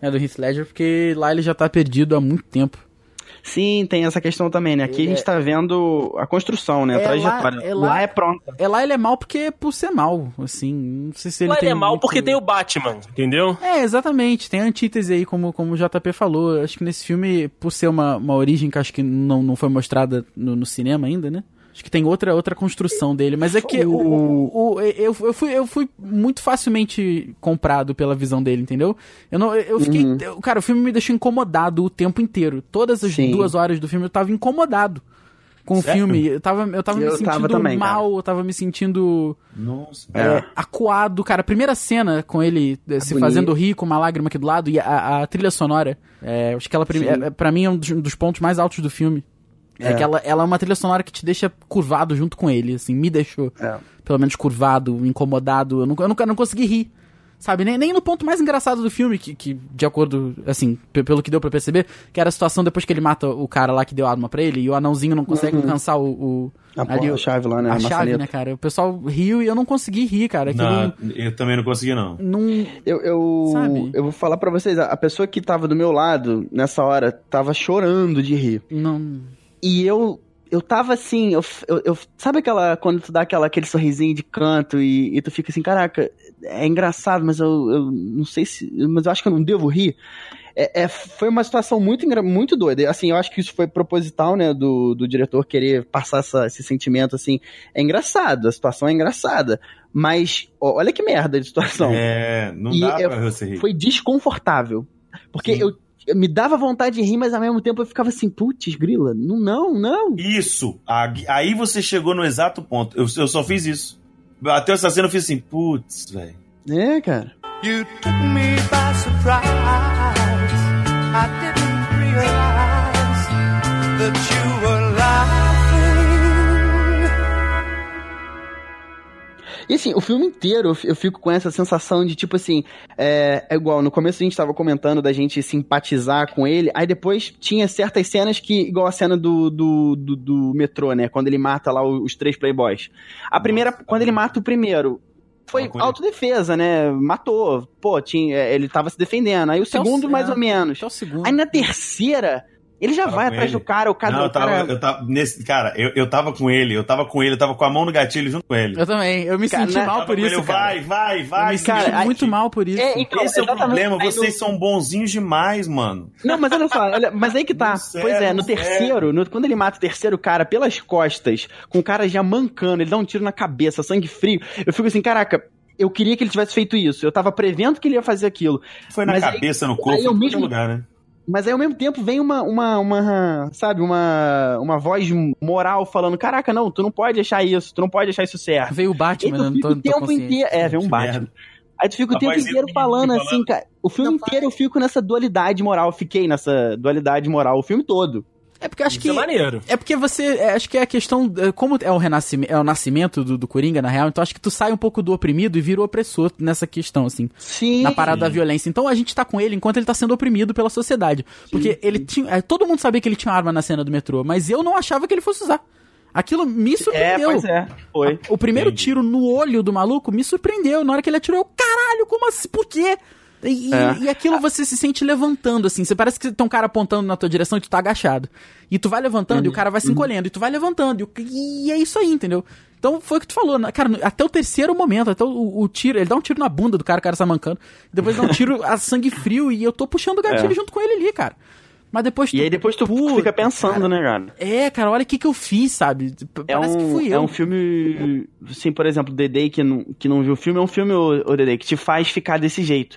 é do Heath Ledger, porque lá ele já tá perdido há muito tempo. Sim, tem essa questão também, né? Aqui a gente tá vendo a construção, né? A É, lá- trajetória. é lá... lá- é pronta. É lá ele é mal porque é por ser mal, assim, não sei se ele Lá ele tem é mal muito- porque tem o Batman, entendeu? É, exatamente. Tem a antítese aí, como, como o JP falou. Acho que nesse filme, por ser uma, uma origem que acho que não, não foi mostrada no, no cinema ainda, né? Acho que tem outra, outra construção dele. Mas é que o, o- o- eu, eu, fui, eu fui muito facilmente comprado pela visão dele, entendeu? Eu, não, eu fiquei. eu- cara, o filme me deixou incomodado o tempo inteiro. Todas as Sim. duas horas do filme eu tava incomodado com o filme. Eu tava, eu tava me Eu sentindo tava também, mal, eu tava me sentindo Nossa. é, acuado, cara. A primeira cena com ele eh, se bonito. fazendo rir com uma lágrima aqui do lado e a, a trilha sonora, é, acho que ela, prime- é, pra mim, é um dos, um dos pontos mais altos do filme. É, É. que ela, ela é uma trilha sonora que te deixa curvado junto com ele, assim, me deixou, É. pelo menos, curvado, incomodado. Eu não, eu não, eu não consegui rir. Sabe, nem, nem no ponto mais engraçado do filme, que, que de acordo, assim, pe- pelo que deu pra perceber, que era a situação depois que ele mata o cara lá que deu a arma pra ele, e o anãozinho não consegue alcançar o, o, A, ali porra, a chave lá, né? a A chave, né, cara? O pessoal riu e eu não consegui rir, cara. Não, eu também não consegui, não. não, Eu, eu, Sabe? eu vou falar pra vocês, a a pessoa que tava do meu lado, nessa hora, tava chorando de rir. não, E eu, eu tava assim, eu, eu, eu- sabe aquela, quando tu dá aquela, aquele sorrisinho de canto e, e tu fica assim, caraca, é engraçado, mas eu, eu não sei se, mas eu acho que eu não devo rir. É, é, foi uma situação muito, muito doida. Assim, eu acho que isso foi proposital, né, do, do diretor querer passar essa- esse sentimento, assim. É engraçado, a situação é engraçada. Mas, ó, olha que merda de situação. É, não E dá eu- pra você rir. Foi desconfortável. Porque Sim. eu me dava vontade de rir, mas ao mesmo tempo eu ficava assim, putz, grila, não, não, não. Isso. Aí você chegou no exato ponto. Eu, eu só fiz isso. Até essa cena eu fiz assim, putz, velho. É, cara. You took me by surprise. I didn't realize that you E assim, o filme inteiro eu fico com essa sensação de tipo assim, é, é igual, no começo a gente tava comentando da gente simpatizar com ele, aí depois tinha certas cenas que, igual a cena do, do, do, do metrô, né, quando ele mata lá o- os três playboys. A primeira, quando ele mata o primeiro, foi autodefesa, né, matou, pô, tinha, ele tava se defendendo, aí o Até o- segundo mais é, ou menos. o segundo. Aí na terceira, ele já Tava vai atrás ele. do cara, o cara, não, eu tava, cara... eu tava nesse, cara, eu, eu tava com ele, eu tava com ele, eu tava com a mão no gatilho junto com ele. Eu também, eu me Cara, senti né? mal por isso, ele, cara. Vai, vai, vai. eu me cara, senti aí- muito mal por isso. É, então, Esse é o problema, Aí vocês no- são bonzinhos demais, mano. Não, mas olha só, olha, mas aí que tá. Serve, pois é, no terceiro, no- quando ele mata o terceiro cara pelas costas, com o cara já mancando, ele dá um tiro na cabeça, sangue frio, eu fico assim, caraca, eu queria que ele tivesse feito isso. Eu tava prevendo que ele ia fazer aquilo. Foi na Mas aí- cabeça, no corpo, aí eu em todo mesmo- lugar, né? Mas aí ao mesmo tempo vem uma, uma, uma sabe, uma, uma voz moral falando, caraca, não, tu não pode achar isso, tu não pode achar isso certo. Veio o Batman, não fica tô, não tô tempo inteiro. É, vem um Batman. Aí tu fica o A tempo inteiro do falando assim, cara. O filme inteiro eu fico nessa dualidade moral. Fiquei nessa dualidade moral o filme todo. É porque acho Isso que. é maneiro. É porque você. é, acho que é a questão. é, Como é o renascimento, é o nascimento do, do Coringa, na real, então acho que tu sai um pouco do oprimido e vira o opressor nessa questão, assim. Sim. Na parada da violência. Então a gente tá com ele enquanto ele tá sendo oprimido pela sociedade. Porque ele tinha. é, Todo mundo sabia que ele tinha arma na cena do metrô, mas eu não achava que ele fosse usar. Aquilo me É, surpreendeu. pois é. Foi. O primeiro Entendi. tiro no olho do maluco me surpreendeu. Na hora que ele atirou, eu, caralho, como assim? Por quê? E, É. e aquilo você se sente levantando, assim. Você parece que tem um cara apontando na tua direção e tu tá agachado. E tu vai levantando e o cara vai se encolhendo. E tu vai levantando. E, o- e é isso aí, entendeu? Então foi o que tu falou. Cara, até o terceiro momento, até o, o tiro, ele dá um tiro na bunda do cara, o cara tá mancando. Depois dá um tiro a sangue frio e eu tô puxando o gatilho É. junto com ele ali, cara. Mas depois E aí depois tu fica pensando, cara. né, cara? É, cara, olha o que que eu fiz, sabe? É Parece um, que fui é eu. um filme. Assim, por exemplo, Dedei que não, que não viu o filme, é um filme, ô, ô Dedei, que te faz ficar desse jeito.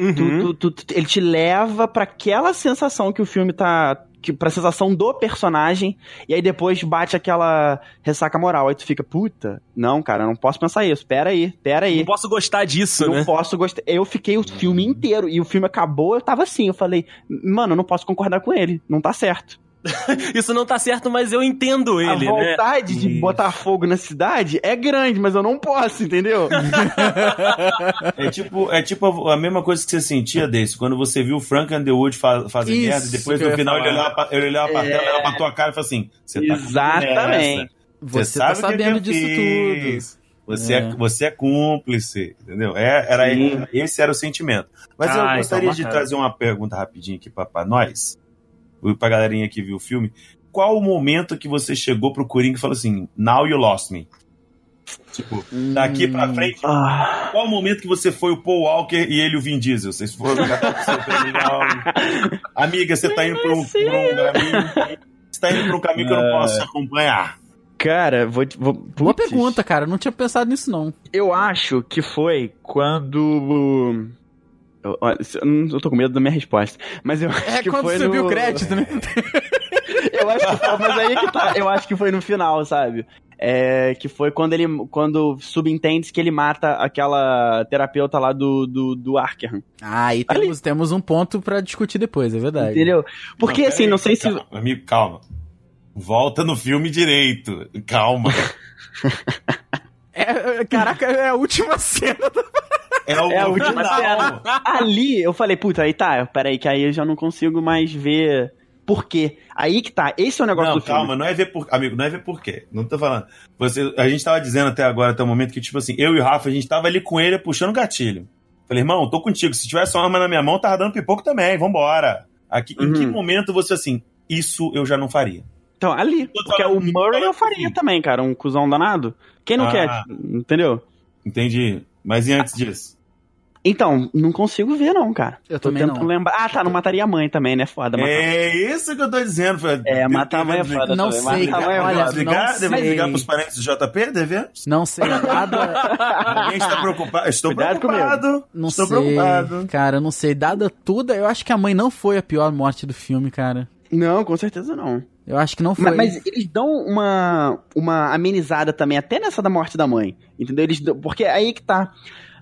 Uhum. Tu- tu- tu- ele te leva pra aquela sensação que o filme tá. Que, pra sensação do personagem, e aí depois bate aquela ressaca moral. Aí tu fica, puta, não, cara, eu não posso pensar isso. Pera aí, pera aí. Não posso gostar disso, não né? posso gostar. Eu fiquei o filme inteiro, e o filme acabou, eu tava assim, eu falei, mano, eu não posso concordar com ele, não tá certo. Isso não tá certo, mas eu entendo ele, a né? vontade de Isso. botar fogo na cidade é grande, mas eu não posso, entendeu? É tipo, é tipo a, a mesma coisa que você sentia desse, quando você viu o Frank Underwood fa fazer Isso merda, e depois no final ele olhava, pra, ele olhava pra tela, olhava pra tua cara e falava assim: você tá Exatamente. essa. Você, tá o que sabendo disso fiz. tudo. Você é. É. você é cúmplice, entendeu? É, era, Sim. esse era o sentimento. Mas Ah, eu então gostaria de bacana. trazer uma pergunta rapidinho aqui pra nós, pra galerinha que viu o filme. Qual o momento que você chegou pro Coringa e falou assim, now you lost me? Tipo, daqui pra Hum. frente, Ah, qual o momento que você foi o Paul Walker e ele o Vin Diesel? Vocês foram. Amiga, você tá indo pra um, pra um caminho. Você tá indo pra um caminho que eu não posso te acompanhar. cara, vou, te- vou Boa pergunta, cara. Eu não tinha pensado nisso, não. Eu acho que foi quando. Eu, eu não- tô com medo da minha resposta. Mas eu acho É que quando foi você no... o crédito, né? Eu acho que foi, mas aí que tá. Eu acho que foi no final, sabe? É, que foi quando ele. Quando subentende que ele mata aquela terapeuta lá do, do, do Arkham. Ah, aí temos, temos um ponto pra discutir depois, é verdade. Entendeu? Porque assim, peraí, não sei se. calma, Amigo, calma. Volta no filme direito. Calma. É, é, caraca, é a última cena. do- É, É a última final. cena. Ali eu falei, puta, aí tá, peraí, que aí eu já não consigo mais ver por quê. Aí que tá, esse é o negócio Não, do filme. calma, não é ver por. Amigo, não é ver por quê. Não tô falando. Você, a gente tava dizendo até agora, até o momento, que, tipo assim, eu e o Rafa, a gente tava ali com ele puxando o gatilho. Falei, irmão, tô contigo. Se tivesse uma arma na minha mão, tava dando pipoco também, vambora. Aqui, Em que Uhum. momento você assim, isso eu já não faria? Então, ali. Porque o Murray eu faria assim. também, cara, um cuzão danado. Quem não Ah. quer, entendeu? Entendi. Mas e antes disso? Então, não consigo ver, não, cara. Eu Tô também tentando não. lembrar. Ah, tá, não mataria a mãe também, né? Foda, matar. É isso que eu tô dizendo. foi- É, matar a mãe é foda. Não também. sei, Matar é cara, olha, Desligar, não devemos sei. ligar pros parentes do JP, devemos? Não sei nada. Alguém está preocupado? Estou Cuidado preocupado. Não Estou sei. preocupado. Cara, eu não sei. Dada tudo, eu acho que a mãe não foi a pior morte do filme, cara. Não, com certeza não. Eu acho que não foi. Mas, mas eles dão uma, uma amenizada também, até nessa da morte da mãe. Entendeu? Eles, dão- porque aí que tá.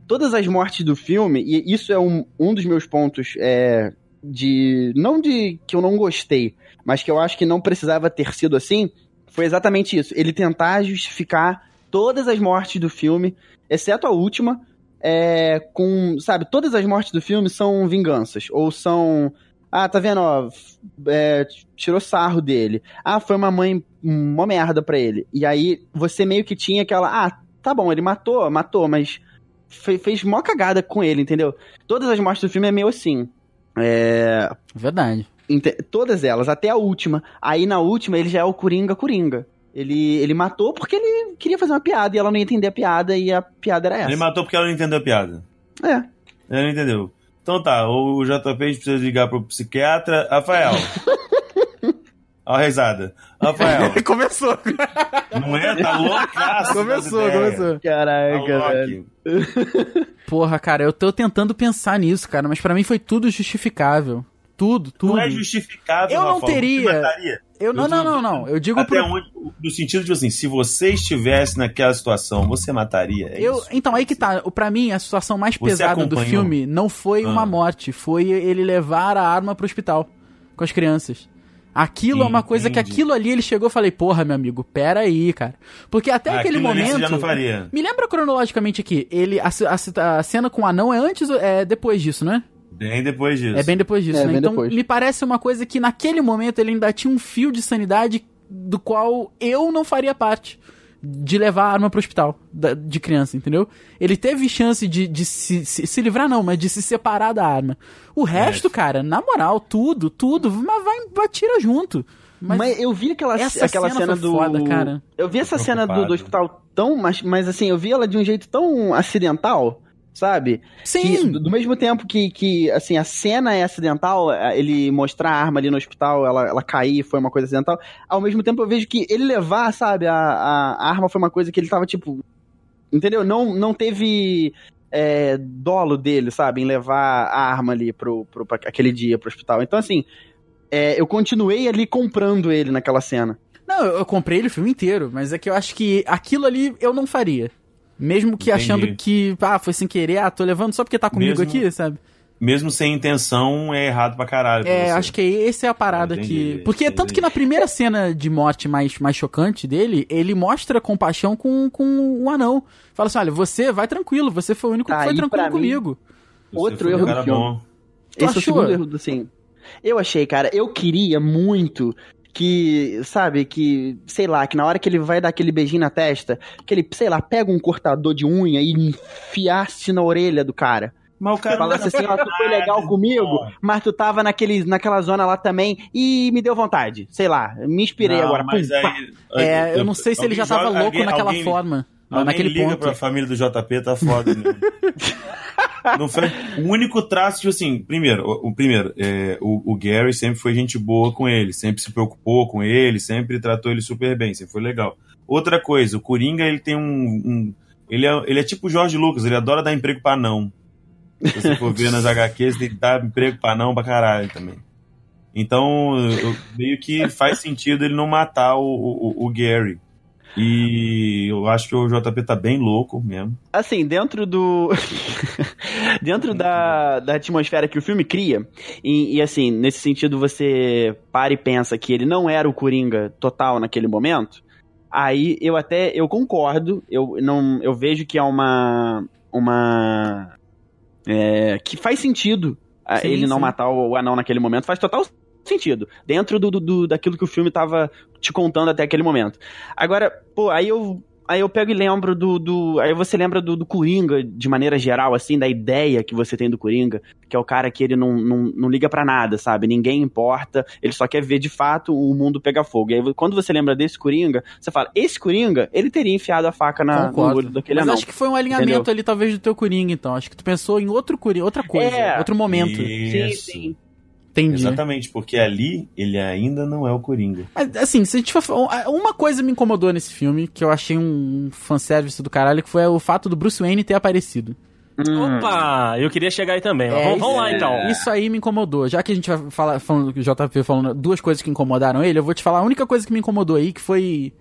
Todas as mortes do filme, e isso é um, um dos meus pontos é, de. Não de que eu não gostei, mas que eu acho que não precisava ter sido assim, foi exatamente isso. Ele tentar justificar todas as mortes do filme, exceto a última, é, com. Sabe, todas as mortes do filme são vinganças. Ou são. Ah, tá vendo, ó, é, tirou sarro dele. Ah, foi uma mãe uma merda pra ele. E aí você meio que tinha aquela, ah, tá bom, ele matou, matou, mas fe- fez mó cagada com ele, entendeu? Todas as mortes do filme é meio assim. É, Verdade. Ente- Todas elas, até a última. Aí na última ele já é o Coringa Coringa. Ele, ele matou porque ele queria fazer uma piada e ela não ia entender a piada e a piada era essa. Ele matou porque ela não entendeu a piada. É. Ela não entendeu. Então tá, o JP a gente precisa ligar pro psiquiatra. Rafael. Ó a risada. Rafael, começou. não é? Tá loucaço. começou, começou. Tá Caraca, velho. louco. Porra, cara, eu tô tentando pensar nisso, cara, mas pra mim foi tudo justificável. Tudo, tudo. Não é justificável, Eu não Rafael. teria. Eu não, Eu não, não, não. Eu digo Até pro. onde, no sentido de assim, se você estivesse naquela situação, você mataria. É Eu, então, aí que tá. Pra mim, a situação mais Você pesada do acompanhou? filme não foi uma Ah. morte, foi ele levar a arma pro hospital com as crianças. Aquilo é uma coisa que Entendi. aquilo ali ele chegou e falei, porra, meu amigo, pera aí, cara. Porque até Ah, aquele momento. já não faria. Me lembra cronologicamente aqui, ele a, a- a cena com o anão é antes ou é depois disso, né? Bem depois disso. É bem depois disso, É, né? bem Então depois. me parece uma coisa que naquele momento ele ainda tinha um fio de sanidade do qual eu não faria parte. De levar a arma pro hospital da- de criança, entendeu? Ele teve chance de, de se, se, se livrar, não, mas de se separar da arma. O resto, É. cara, na moral, tudo, tudo, mas vai, vai tira junto. Mas, Mas, eu vi aquela, essa aquela cena cena, foi do. foda, cara. Eu vi essa cena do, do hospital tão. Mas, mas assim, eu vi ela de um jeito tão acidental, sabe? Que, sim, do, do mesmo tempo que, que, assim, a cena é acidental, é, ele mostrar a arma ali no hospital, ela, ela cair foi uma coisa acidental. Ao mesmo tempo eu vejo que ele levar, sabe, a, a, arma foi uma coisa que ele tava, tipo. Entendeu? Não, não teve. é, dolo dele, sabe, em levar a arma ali pro, pro, pra aquele dia pro hospital. Então, assim, é, eu continuei ali comprando ele naquela cena. Não, eu comprei ele o filme inteiro, mas é que eu acho que aquilo ali eu não faria. Mesmo que Entendi. achando que, ah, foi sem querer, ah, tô levando só porque tá comigo Mesmo- aqui, sabe? Mesmo sem intenção, é errado pra caralho. pra É, você. acho que essa é a parada Entendi, que. Porque entendi. tanto que na primeira cena de morte mais, mais chocante dele, ele mostra compaixão com, com o anão. Fala assim: olha, você vai tranquilo, você foi o único que Tá, foi e tranquilo mim- comigo. Você outro foi um erro do filme. bom. Esse é o achou? segundo erro, assim. Eu achei, cara, eu queria muito que, sabe, que, sei lá, que na hora que ele vai dar aquele beijinho na testa, que ele, sei lá, pega um cortador de unha e enfiasse na orelha do cara. Mas o cara Falasse assim, ó, tu foi legal comigo, mas tu tava naquele, naquela zona lá também e me deu vontade. Sei lá, me inspirei Não, agora. mas Pum, aí- pá. É, eu não sei se ele já tava joga- louco alguém- naquela alguém- forma. Alguém naquele liga ponto. pra família do JP, tá foda mesmo. Não foi, o único traço, tipo assim, primeiro, o, o primeiro, é, o, o Gary sempre foi gente boa com ele, sempre se preocupou com ele, sempre tratou ele super bem, sempre foi legal. Outra coisa, o Coringa, ele tem um. um- ele, é, ele é tipo o Jorge Lucas, ele adora dar emprego pra não. Se você for ver nas HQs, ele dá emprego pra não pra caralho também. Então, eu- meio que faz sentido ele não matar o, o, o Gary. E eu acho que o JP tá bem louco mesmo. Assim, dentro do. dentro da, da atmosfera que o filme cria, e, e, assim, nesse sentido você para e pensa que ele não era o Coringa total naquele momento, aí eu até eu concordo, eu, não, eu vejo que é uma. uma. é, que faz sentido ah, Sim, ele não sim. matar o anão naquele momento, faz total sentido, dentro do, do- do- daquilo que o filme tava te contando até aquele momento. Agora, pô, aí eu Aí eu pego e lembro do. do- aí você lembra do, do Coringa, de maneira geral, assim, da ideia que você tem do Coringa, que é o cara que ele não, não, não liga pra nada, sabe? Ninguém importa, ele só quer ver de fato o mundo pegar fogo. E aí, quando você lembra desse Coringa, você fala, esse Coringa, ele teria enfiado a faca na, no olho daquele Mas anão. acho que foi um alinhamento Entendeu? ali, talvez, do teu Coringa, então. Acho que tu pensou em outro Coringa, outra coisa, É. outro momento. Isso. sim. Entendi. Exatamente, porque ali ele ainda não é o Coringa. Mas, assim, se a gente for. Uma coisa me incomodou nesse filme, que eu achei um fanservice do caralho, que foi o fato do Bruce Wayne ter aparecido. Hum. Opa, eu queria chegar aí também. É, vamos, vamos lá então. Isso aí me incomodou. Já que a gente vai falar, falando que o JP falando duas coisas que incomodaram ele, eu vou te falar a única coisa que me incomodou aí, que foi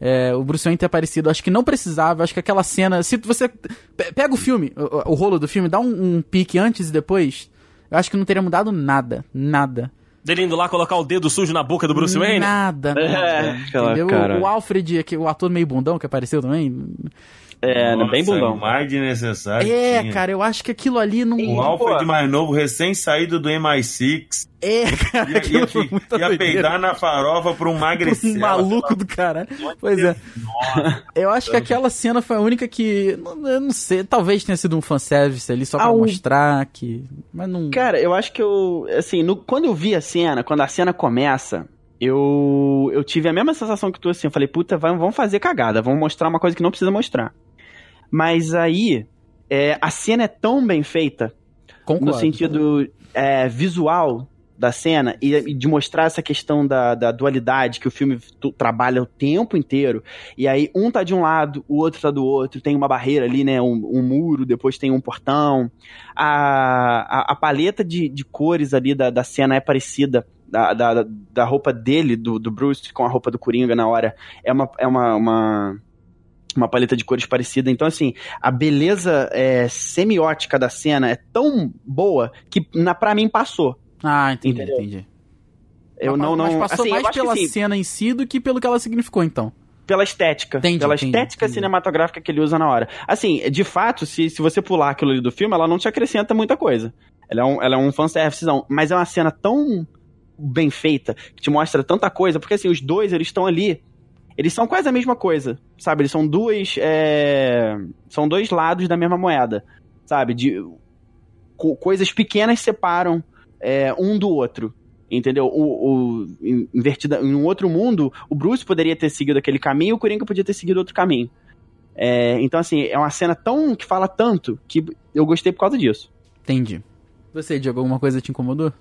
é, o Bruce Wayne ter aparecido. Acho que não precisava, acho que aquela cena. Se você. pe- Pega o filme, o, o rolo do filme, dá um, um pique antes e depois. Eu acho que não teria mudado nada. Nada. Dele indo lá colocar o dedo sujo na boca do Bruce Wayne? Nada, nada. É, entendeu? cara. O Alfred, o ator meio bundão que apareceu também. É, Nossa, bem bundão. Mais de necessário. É, tinha. cara, eu acho que aquilo ali não. O Alfred mais novo, recém-saído do MI6, É, cara, ia, ia, foi muita ia doideira. peidar na farofa por um um magricela. maluco do caralho. Pois é. Eu acho que aquela cena foi a única que. não- Eu não sei, talvez tenha sido um fanservice ali só pra Ah, mostrar que. Mas não. Cara, eu acho que eu. Assim, no- quando eu vi a cena, quando a cena começa, eu. Eu tive a mesma sensação que tu, assim. Eu falei, puta, vai- vamos fazer cagada, vamos mostrar uma coisa que não precisa mostrar. Mas aí, é, a cena é tão bem feita, concordo. no sentido é, visual da cena, e, e de mostrar essa questão da, da dualidade que o filme trabalha o tempo inteiro. E aí, um tá de um lado, o outro tá do outro, tem uma barreira ali, né? Um, um muro, depois tem um portão. A, a, a paleta de, de cores ali da, da cena é parecida. Da, da, da roupa dele, do, do Bruce, com a roupa do Coringa na hora. É uma, é uma, uma, uma paleta de cores parecida. Então, assim, a beleza é, semiótica da cena é tão boa que na, pra mim passou. Ah, entendi, Entendeu? entendi. Eu mas, não, não. mas passou assim, mais pela assim, cena em si do que pelo que ela significou, então. pela estética. Entendi, pela entendi, estética entendi. cinematográfica que ele usa na hora. Assim, de fato, se, se você pular aquilo ali do filme, ela não te acrescenta muita coisa. Ela é um, ela é um fanservicezão. Mas é uma cena tão bem feita, que te mostra tanta coisa, porque assim, os dois, eles estão ali. Eles são quase a mesma coisa, sabe? Eles são duas. é, São dois lados da mesma moeda, sabe? De co- coisas pequenas separam é, um do outro. Entendeu? O, o, em- invertida, em um outro mundo, o Bruce poderia ter seguido aquele caminho, o Coringa podia ter seguido outro caminho. É, então, assim, é uma cena tão. que fala tanto que eu gostei por causa disso. Entendi. Você, Diego, alguma coisa te incomodou?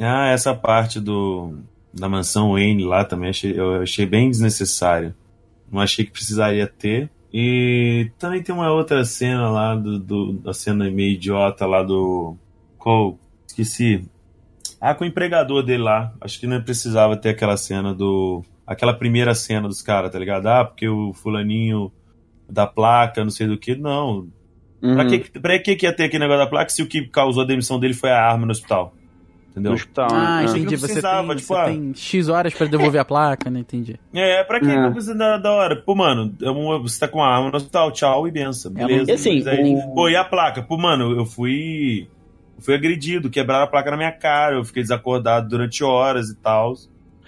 Ah, essa parte do da mansão Wayne lá também achei, eu achei bem desnecessário. Não achei que precisaria ter. E também tem uma outra cena lá do, do da cena meio idiota lá do qual esqueci. Ah, com o empregador dele lá. Acho que não precisava ter aquela cena do aquela primeira cena dos caras, tá ligado? Ah, porque o fulaninho da placa, não sei do que. Não, Pra, Uhum. que, pra que que ia ter aquele negócio da placa se o que causou a demissão dele foi a arma no hospital? Entendeu? No hospital, Ah, né? entendi. Você, precisava, tem, tipo, você ah. tem X horas pra devolver a placa, né? Entendi. É, pra que É. não precisa da, da hora? Pô, mano, é você tá com a arma no hospital, tchau e benção. É, Beleza. e assim, aí, o- Pô, e a placa? Pô, mano, eu fui. eu fui agredido, quebraram a placa na minha cara, eu fiquei desacordado durante horas e tal.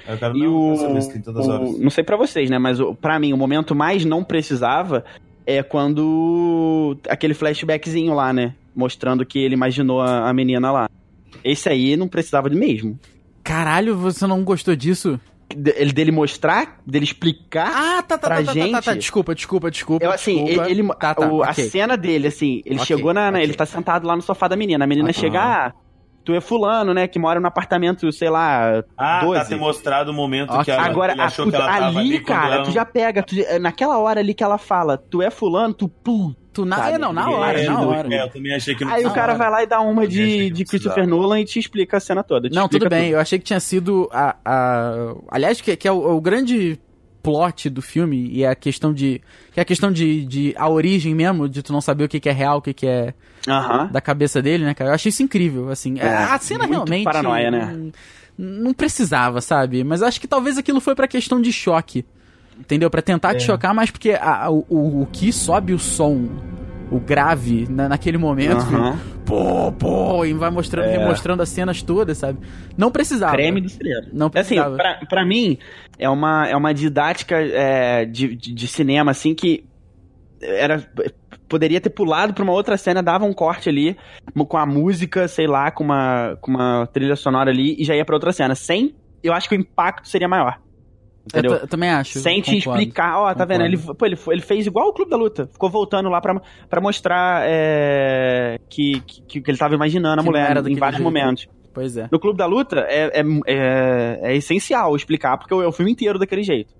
Aí o cara E não, o, horas. o- não sei pra vocês, né? Mas pra mim, o momento mais não precisava é quando aquele flashbackzinho lá, né? Mostrando que ele imaginou a, a menina lá. Esse aí não precisava de mesmo. Caralho, você não gostou disso? Ele dele mostrar, dele explicar. Ah, tá, tá, Pra tá, tá, tá, tá, tá. gente- Desculpa, desculpa, desculpa. Eu, assim, desculpa. ele, Tá, tá, o- a ok. cena dele, assim, ele Ok, chegou na, na- ok. Ele tá sentado lá no sofá da menina. A menina Ok. chega, ah, tu é fulano, né? Que mora no apartamento, sei lá, Ah, 12. tá ter mostrado o momento Ok. que ela, Agora, ele a achou puta- que ela tava ali, ali quando cara, ela tu já pega, tu- naquela hora ali que ela fala, tu é fulano, tu pum. Tu na... Sabe? É, não, na hora, É, na hora. é, eu também achei que não Aí o cara vai lá e dá uma de, de Christopher. Nolan e te explica a cena toda. Não, tudo bem. Eu achei que tinha sido a. a... Aliás, que, que é o, o grande plot do filme e é a questão de. Que é a questão de, de. a origem mesmo, de tu não saber o que, que é real, o que, que é Da cabeça dele, né, cara? Eu achei isso incrível, assim. É, a cena muito realmente. paranoia, né? Não precisava, sabe? Mas acho que talvez aquilo foi pra questão de choque. Entendeu? Pra tentar te chocar, mas porque a- o, o, o que sobe o som, o grave, na- naquele momento, Aham. pô, pô, e vai mostrando, É. remostrando as cenas todas, sabe? Não precisava. Creme do cinema. Não Assim, precisava. pra, pra mim, é uma, é uma didática é, de, de, de cinema, assim, que era poderia ter pulado pra uma outra cena, dava um corte ali, com a música, sei lá, com uma, com uma trilha sonora ali, e já ia pra outra cena. Sem, eu acho que o impacto seria maior. Eu, Entendeu? ta- eu também acho. Sem te concordo. explicar, ó, tá vendo? Ele, pô, ele, ele fez igual o Clube da Luta. Ficou voltando lá pra, pra mostrar é, que, que, que ele tava imaginando a Que mulher em vários jeito. momentos. Pois é. No Clube da Luta é, é, é, é essencial explicar, porque é o filme inteiro daquele jeito.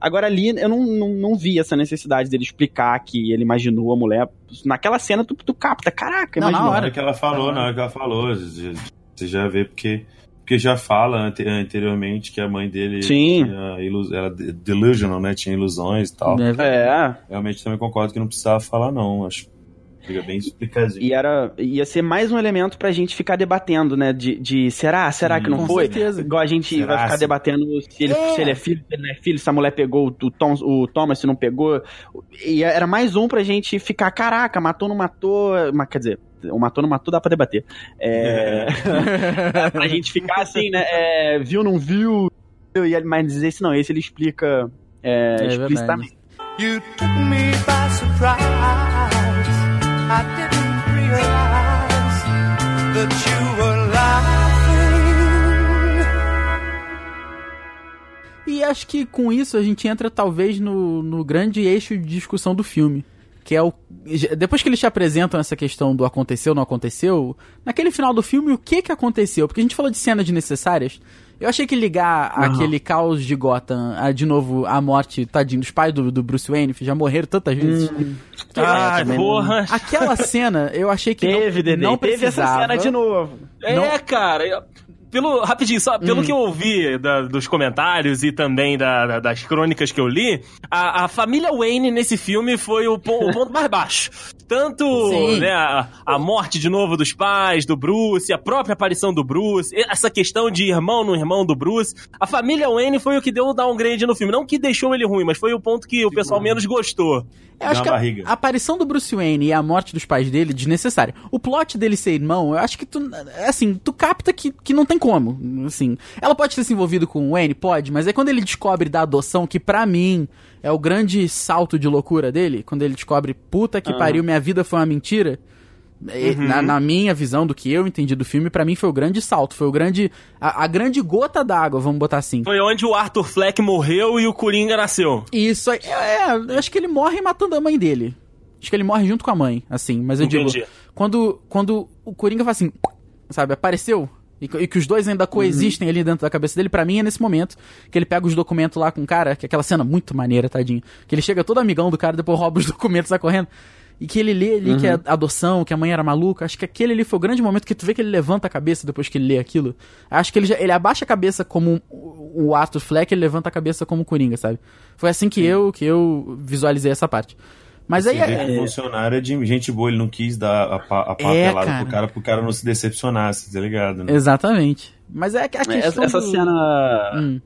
Agora ali eu não, não, não vi essa necessidade dele explicar que ele imaginou a mulher. Naquela cena tu, tu capta, caraca, Não, na imaginou. Na hora. que ela falou, na hora que ela falou, você já vê porque, porque já fala ante- anteriormente que a mãe dele Sim. tinha era de- delusional, né? Tinha ilusões e tal. É, É, Realmente também concordo que não precisava falar, não. Acho fica bem explicadinho. e era, ia ser mais um elemento pra gente ficar debatendo, né? De, de será, será que não Com foi? certeza. Igual a gente Será, vai ficar sim. debatendo se ele É. se, ele é filho, se ele não é filho, se a mulher pegou o, Tom, o Thomas, se não pegou. E era mais um pra gente ficar, caraca, matou, não matou. Mas, quer dizer, o matou, não matou, dá pra debater. É. pra gente ficar assim, né? é, viu, não viu. E ele- Mas dizer isso não, esse ele explica é, É explicitamente. You took me by surprise. E acho que com isso a gente entra talvez no, no grande eixo de discussão do filme. Que é o. Depois que eles te apresentam essa questão do aconteceu, não aconteceu, naquele final do filme, o que que aconteceu? Porque a gente falou de cenas desnecessárias. Eu achei que ligar aquele caos de Gotham, a, de novo, a morte, tadinho, dos pais do, do Bruce Wayne, já morreram tantas vezes. Ai, também porra. Aquela cena, eu achei que Teve, não, Dedê, não teve essa precisava. cena de novo. É, cara. Pelo, rapidinho, só pelo que eu ouvi da- dos comentários e também da- da- das crônicas que eu li, a, a família Wayne nesse filme foi o, pon- o ponto mais baixo. Tanto né, a, a morte de novo dos pais, do Bruce, a própria aparição do Bruce, essa questão de irmão no irmão do Bruce. A família Wayne foi o que deu o downgrade no filme. Não que deixou ele ruim, mas foi o ponto que o pessoal menos gostou. Eu acho Na que a, barriga. a aparição do Bruce Wayne e a morte dos pais dele, desnecessária. O plot dele ser irmão, eu acho que tu, assim, tu capta que, que não tem como, assim. Ela pode ter se envolvido com o Wayne? Pode, mas é quando ele descobre da adoção, que pra mim é o grande salto de loucura dele, quando ele descobre, puta que pariu, minha vida foi uma mentira. E, Na, na minha visão do que eu entendi do filme, pra mim foi o grande salto, foi o grande, a, a grande gota d'água, vamos botar assim. Foi onde o Arthur Fleck morreu e o Coringa nasceu. Isso aí, é, eu acho que ele morre matando a mãe dele. Acho que ele morre junto com a mãe, assim, mas eu Entendi. digo, quando, quando o Coringa faz assim, sabe, apareceu, e, que- e que os dois ainda coexistem ali dentro da cabeça dele, pra mim é nesse momento que ele pega os documentos lá com o cara, que é aquela cena muito maneira, tadinho, que ele chega todo amigão do cara, depois rouba os documentos sai correndo, e que ele lê ali que é adoção, que a mãe era maluca, acho que aquele ali foi o grande momento que tu vê que ele levanta a cabeça depois que ele lê aquilo. Acho que ele, já, ele abaixa a cabeça como o o Arthur Fleck, ele levanta a cabeça como o Coringa, sabe? Foi assim que eu que eu visualizei essa parte. Mas aí Você vê é, que o funcionário é de gente boa, ele não quis dar a, pa- a papelada cara. pro cara, pro cara não se decepcionasse, tá ligado? Né? exatamente. Mas é que a questão Essa, essa do- cena. Hum.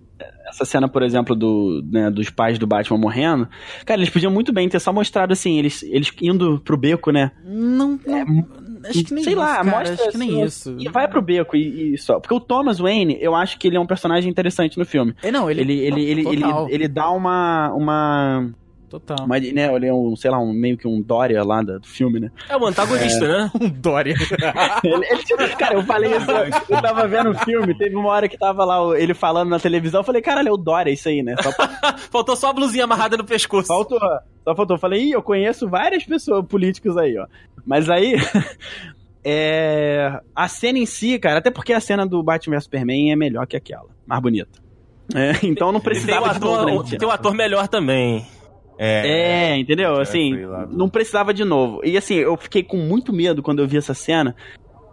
Essa cena, por exemplo, do, né, dos pais do Batman morrendo. Cara, eles podiam muito bem ter só mostrado assim, eles, eles indo pro beco, né? não, não, Acho que nem sei isso, lá, cara, mostra acho que nem assim, isso. E vai pro beco e, e só. Porque o Thomas Wayne, eu acho que ele é um personagem interessante no filme. É, não, ele, Ele, ele, ele, ele, ele dá uma. uma, total. uma né, ele é um, sei lá, um, meio que um Dória lá da- do filme, né? É o antagonista, né? Um Dória. Ele, ele, cara, eu falei isso, eu tava vendo o filme, teve uma hora que tava lá ele falando na televisão, eu falei, caralho, é o Dória isso aí, né? Só Faltou só a blusinha amarrada no pescoço. faltou, só faltou. Eu falei, ih, eu conheço várias pessoas, políticos aí, ó. Mas aí, é, a cena em si, cara, até porque a cena do Batman vs Superman é melhor que aquela, mais bonita. É, então não Tem o precisava de novo, ator, tem o ator melhor também. É, É, entendeu? Assim, não precisava de novo. E assim, eu fiquei com muito medo quando eu vi essa cena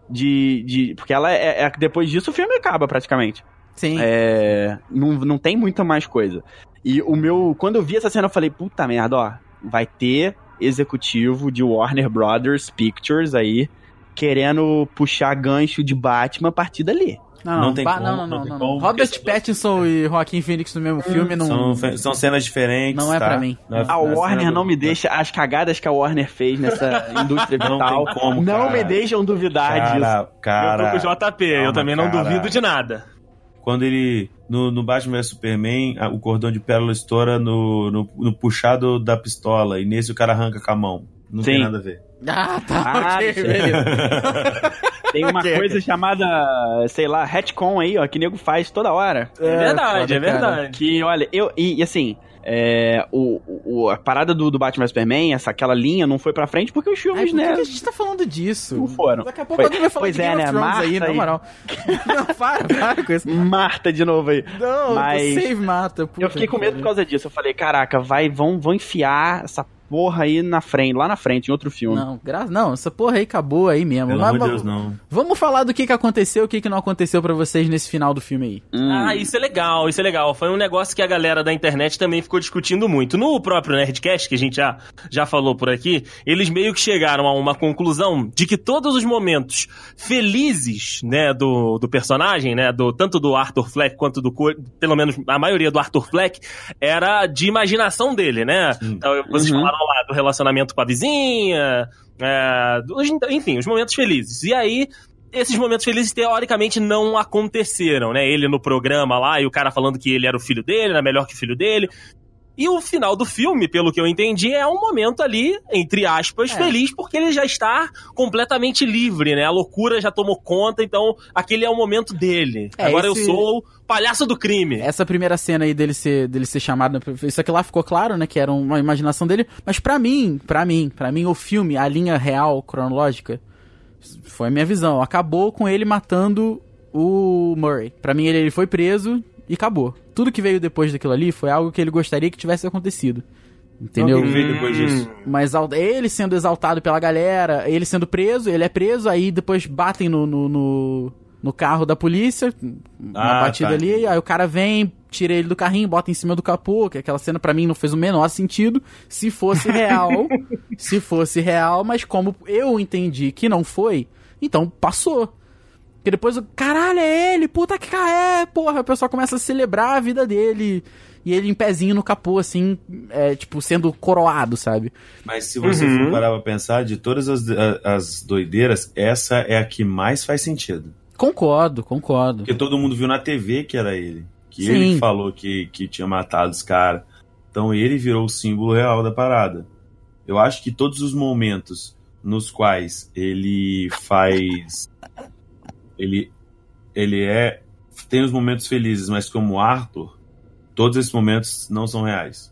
de. de porque ela é, é- Depois disso o filme acaba praticamente. Sim. É, não, não tem muita mais coisa. E o meu. Quando eu vi essa cena, eu falei, puta merda, ó. Vai ter executivo de Warner Brothers Pictures aí querendo puxar gancho de Batman a partir dali. Não, não, Não tem ba- como, não, não, não não, tem não, como, Robert Pattinson e Joaquim Phoenix no mesmo filme não. São, são cenas diferentes. Não é tá? pra mim. Não é- A não é Warner não me deixa. As cagadas que a Warner fez nessa indústria Não vital. tem como, não cara. me deixam duvidar disso. Cara, cara. eu tô com o JP, eu também não cara. duvido de nada. Quando ele. No, no Batman vs Superman, a- o cordão de pérola estoura no, no, no puxado da pistola. E nesse o cara arranca com a mão. Não tem Sim. nada a ver. Ah, tá. Ah, ok, sim. beleza. Tem uma Ok, coisa chamada, sei lá, retcon aí, ó, que nego faz toda hora. É, verdade, foda, é cara. verdade. Que, olha, eu. E, e assim. É, o, o- a parada do, do Batman Superman, essa, aquela linha não foi pra frente porque os Ai, filmes, por que, né? que a gente tá falando disso? Não foram. Daqui a pouco Foi- alguém vai falar pois de é, Game né? of Thrones aí, Marta na aí. moral. não, para, para com isso. Marta de novo aí. Não, Mas- save mata. puta Eu fiquei com medo por causa disso. Eu falei, caraca, vai, vão, vão enfiar essa porra aí na frente, lá na frente, em outro filme. Não, gra... não, essa porra aí acabou aí mesmo. Pelo amor de Deus, não. Vamos falar do que, que aconteceu, o que, que não aconteceu pra vocês nesse final do filme aí. Hum. Ah, isso é legal, isso é legal. Foi um negócio que a galera da internet também ficou discutindo muito. No próprio Nerdcast, que a gente já, já falou por aqui, eles meio que chegaram a uma conclusão de que todos os momentos felizes, né, do, do personagem, né, do, tanto do Arthur Fleck quanto do, pelo menos a maioria do Arthur Fleck, era de imaginação dele, né? Então, vocês Uhum. falaram lá do relacionamento com a vizinha, é, enfim, os momentos felizes. E aí, esses momentos felizes teoricamente não aconteceram, né? Ele no programa lá e o cara falando que ele era o filho dele, era melhor que o filho dele. E o final do filme, pelo que eu entendi, é um momento ali, entre aspas, É. feliz, porque ele já está completamente livre, né? A loucura já tomou conta, então aquele é o momento dele. É, Agora esse- eu sou o palhaço do crime. Essa primeira cena aí dele ser, dele ser chamado, isso aqui lá ficou claro, né, que era uma imaginação dele, mas pra mim, pra mim, pra mim o filme, a linha real, cronológica, foi a minha visão, acabou com ele matando o Murray. Pra mim ele, ele foi preso e acabou. Tudo que veio depois daquilo ali foi algo que ele gostaria que tivesse acontecido. Entendeu? Não, veio depois disso. Mas al- ele sendo exaltado pela galera, ele sendo preso, ele é preso, aí depois batem no, no, no, no carro da polícia, uma Ah, batida tá. ali, aí o cara vem, tira ele do carrinho, bota em cima do capô, que aquela cena pra mim não fez o menor sentido. Se fosse real, se fosse real, mas como eu entendi que não foi, então passou. Porque depois, o caralho, é ele, puta que é, porra, o pessoal começa a celebrar a vida dele. E ele em pezinho no capô, assim, é, tipo, sendo coroado, sabe? Mas se você Uhum. for parar pra pensar, de todas as, as doideiras, essa é a que mais faz sentido. Concordo, concordo. Porque todo mundo viu na TV que era ele. Que Sim. ele que falou que, que tinha matado os caras. Então ele virou o símbolo real da parada. Eu acho que todos os momentos nos quais ele faz. Ele, ele é. Tem os momentos felizes, mas como Arthur, todos esses momentos não são reais.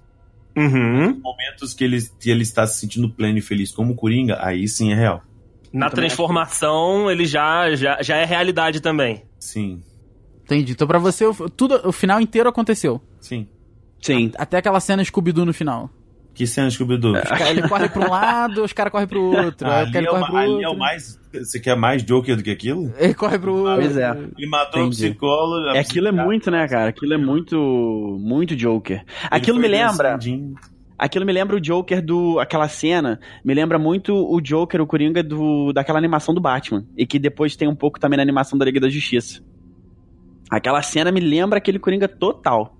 Uhum. Momentos que ele, que ele está se sentindo pleno e feliz como Coringa, aí sim é real. Na transformação, ele já, já, já é realidade também. Sim, Entendi. Então pra você, o, tudo, o final inteiro aconteceu. sim. Sim. Até aquela cena Scooby-Doo no final. Que cena Scooby-Doo? Os cara- Ele corre pra um lado, os caras correm outro. Ali, é, corre o, pro ali outro. é o mais. Você quer mais Joker do que aquilo? Ele corre pro outro. Pois é. Ele matou Entendi. o psicólogo. a É, aquilo é muito, né, cara? Aquilo é muito, muito Joker. Aquilo me lembra, aquilo me lembra o Joker do, aquela cena, me lembra muito o Joker, o Coringa do, daquela animação do Batman. E que depois tem um pouco também na animação da Liga da Justiça. Aquela cena me lembra aquele Coringa total.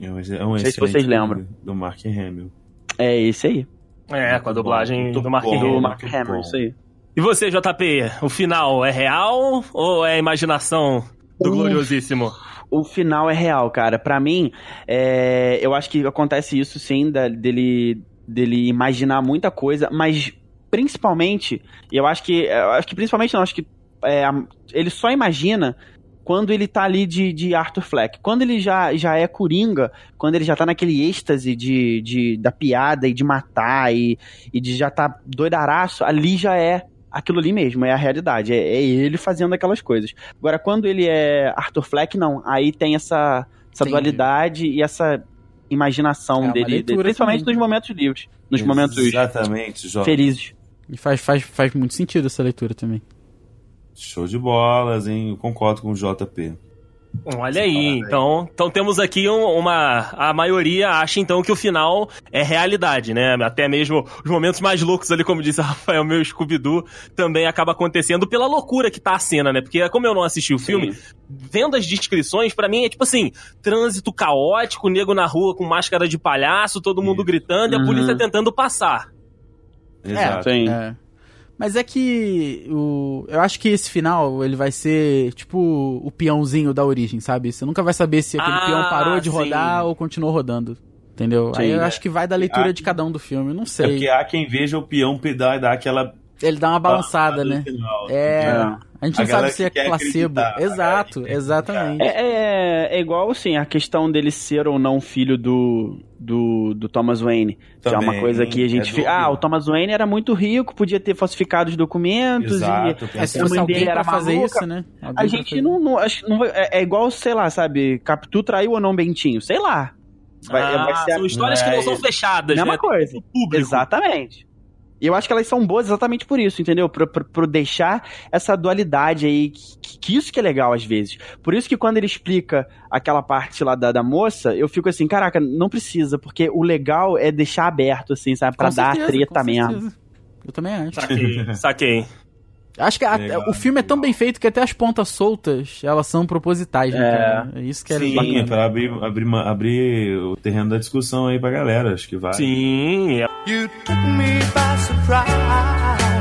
É um, é um Não sei se vocês lembram. Do Mark Hamill. É esse aí. É, com a dublagem Muito do Mark bom. Do Hamill. Mark muito bom. isso aí. E você, JP, o final é real ou é imaginação do Uf. gloriosíssimo? O final é real, cara. Pra mim, é, eu acho que acontece isso sim, da- dele, dele imaginar muita coisa, mas principalmente, eu acho que, eu acho que principalmente não, acho que é, ele só imagina quando ele tá ali de, de Arthur Fleck. Quando ele já, já é Coringa, quando ele já tá naquele êxtase de, de, da piada e de matar e, e de já tá doidaraço, ali já é aquilo ali mesmo, é a realidade. É, é ele fazendo aquelas coisas. Agora, quando ele é Arthur Fleck, não. Aí tem essa, essa dualidade e essa imaginação É dele, dele, principalmente também. nos momentos livres, nos momentos Exatamente, Jota. felizes. E faz, faz, faz muito sentido essa leitura também. Show de bolas, hein? Eu concordo com o JP. Olha aí, então, então temos aqui um- uma. A maioria acha então que o final é realidade, né? Até mesmo os momentos mais loucos ali, como disse o Rafael, meu Scooby-Doo, também acaba acontecendo pela loucura que tá a cena, né? Porque como eu não assisti o filme, vendo as descrições, pra mim é tipo assim: trânsito caótico, nego na rua com máscara de palhaço, todo mundo gritando e a Uhum. polícia tentando passar. Exato. Sim. É. Mas é que o, eu acho que esse final ele vai ser tipo o peãozinho da origem, sabe? Você nunca vai saber se aquele Ah, peão parou de sim. rodar ou continuou rodando. Entendeu? Aí Sim, eu é. acho que vai da leitura Ah, de cada um do filme. Não É sei. porque há quem veja o peão dar, dar aquela. Ele dá uma balançada, né? final, É. entendeu? A gente A não sabe se é placebo. Exato, exatamente. É, é, é igual, assim, a questão dele ser ou não filho do, do, do Thomas Wayne. que é uma Também, coisa que a gente... é ah, o Thomas Wayne era muito rico, podia ter falsificado os documentos Exato, e... É, se fosse alguém era fazer maluca. isso, né? Alguém A gente não... não, acho, não vai- é, é igual, sei lá, sabe? Capitu traiu ou não Bentinho? Sei lá. Vai, Ah, vai ser a são histórias que não são fechadas, mesma né? coisa. Tem público. Exatamente. E eu acho que elas são boas exatamente por isso, entendeu? Pro, pro, pro deixar essa dualidade aí, que, que isso que é legal às vezes. Por isso que quando ele explica aquela parte lá da, da moça, eu fico assim, caraca, não precisa, porque o legal é deixar aberto, assim, sabe? Pra Com dar certeza, treta mesmo. Eu também acho. Saquei, saquei. Acho que a- Legal, o filme é tão bem feito que até as pontas soltas, elas são propositais, né, É. cara? É isso que é Sim, bacana. para abrir, abrir, abrir o terreno da discussão aí pra galera, acho que vai. Sim, é You took me by surprise.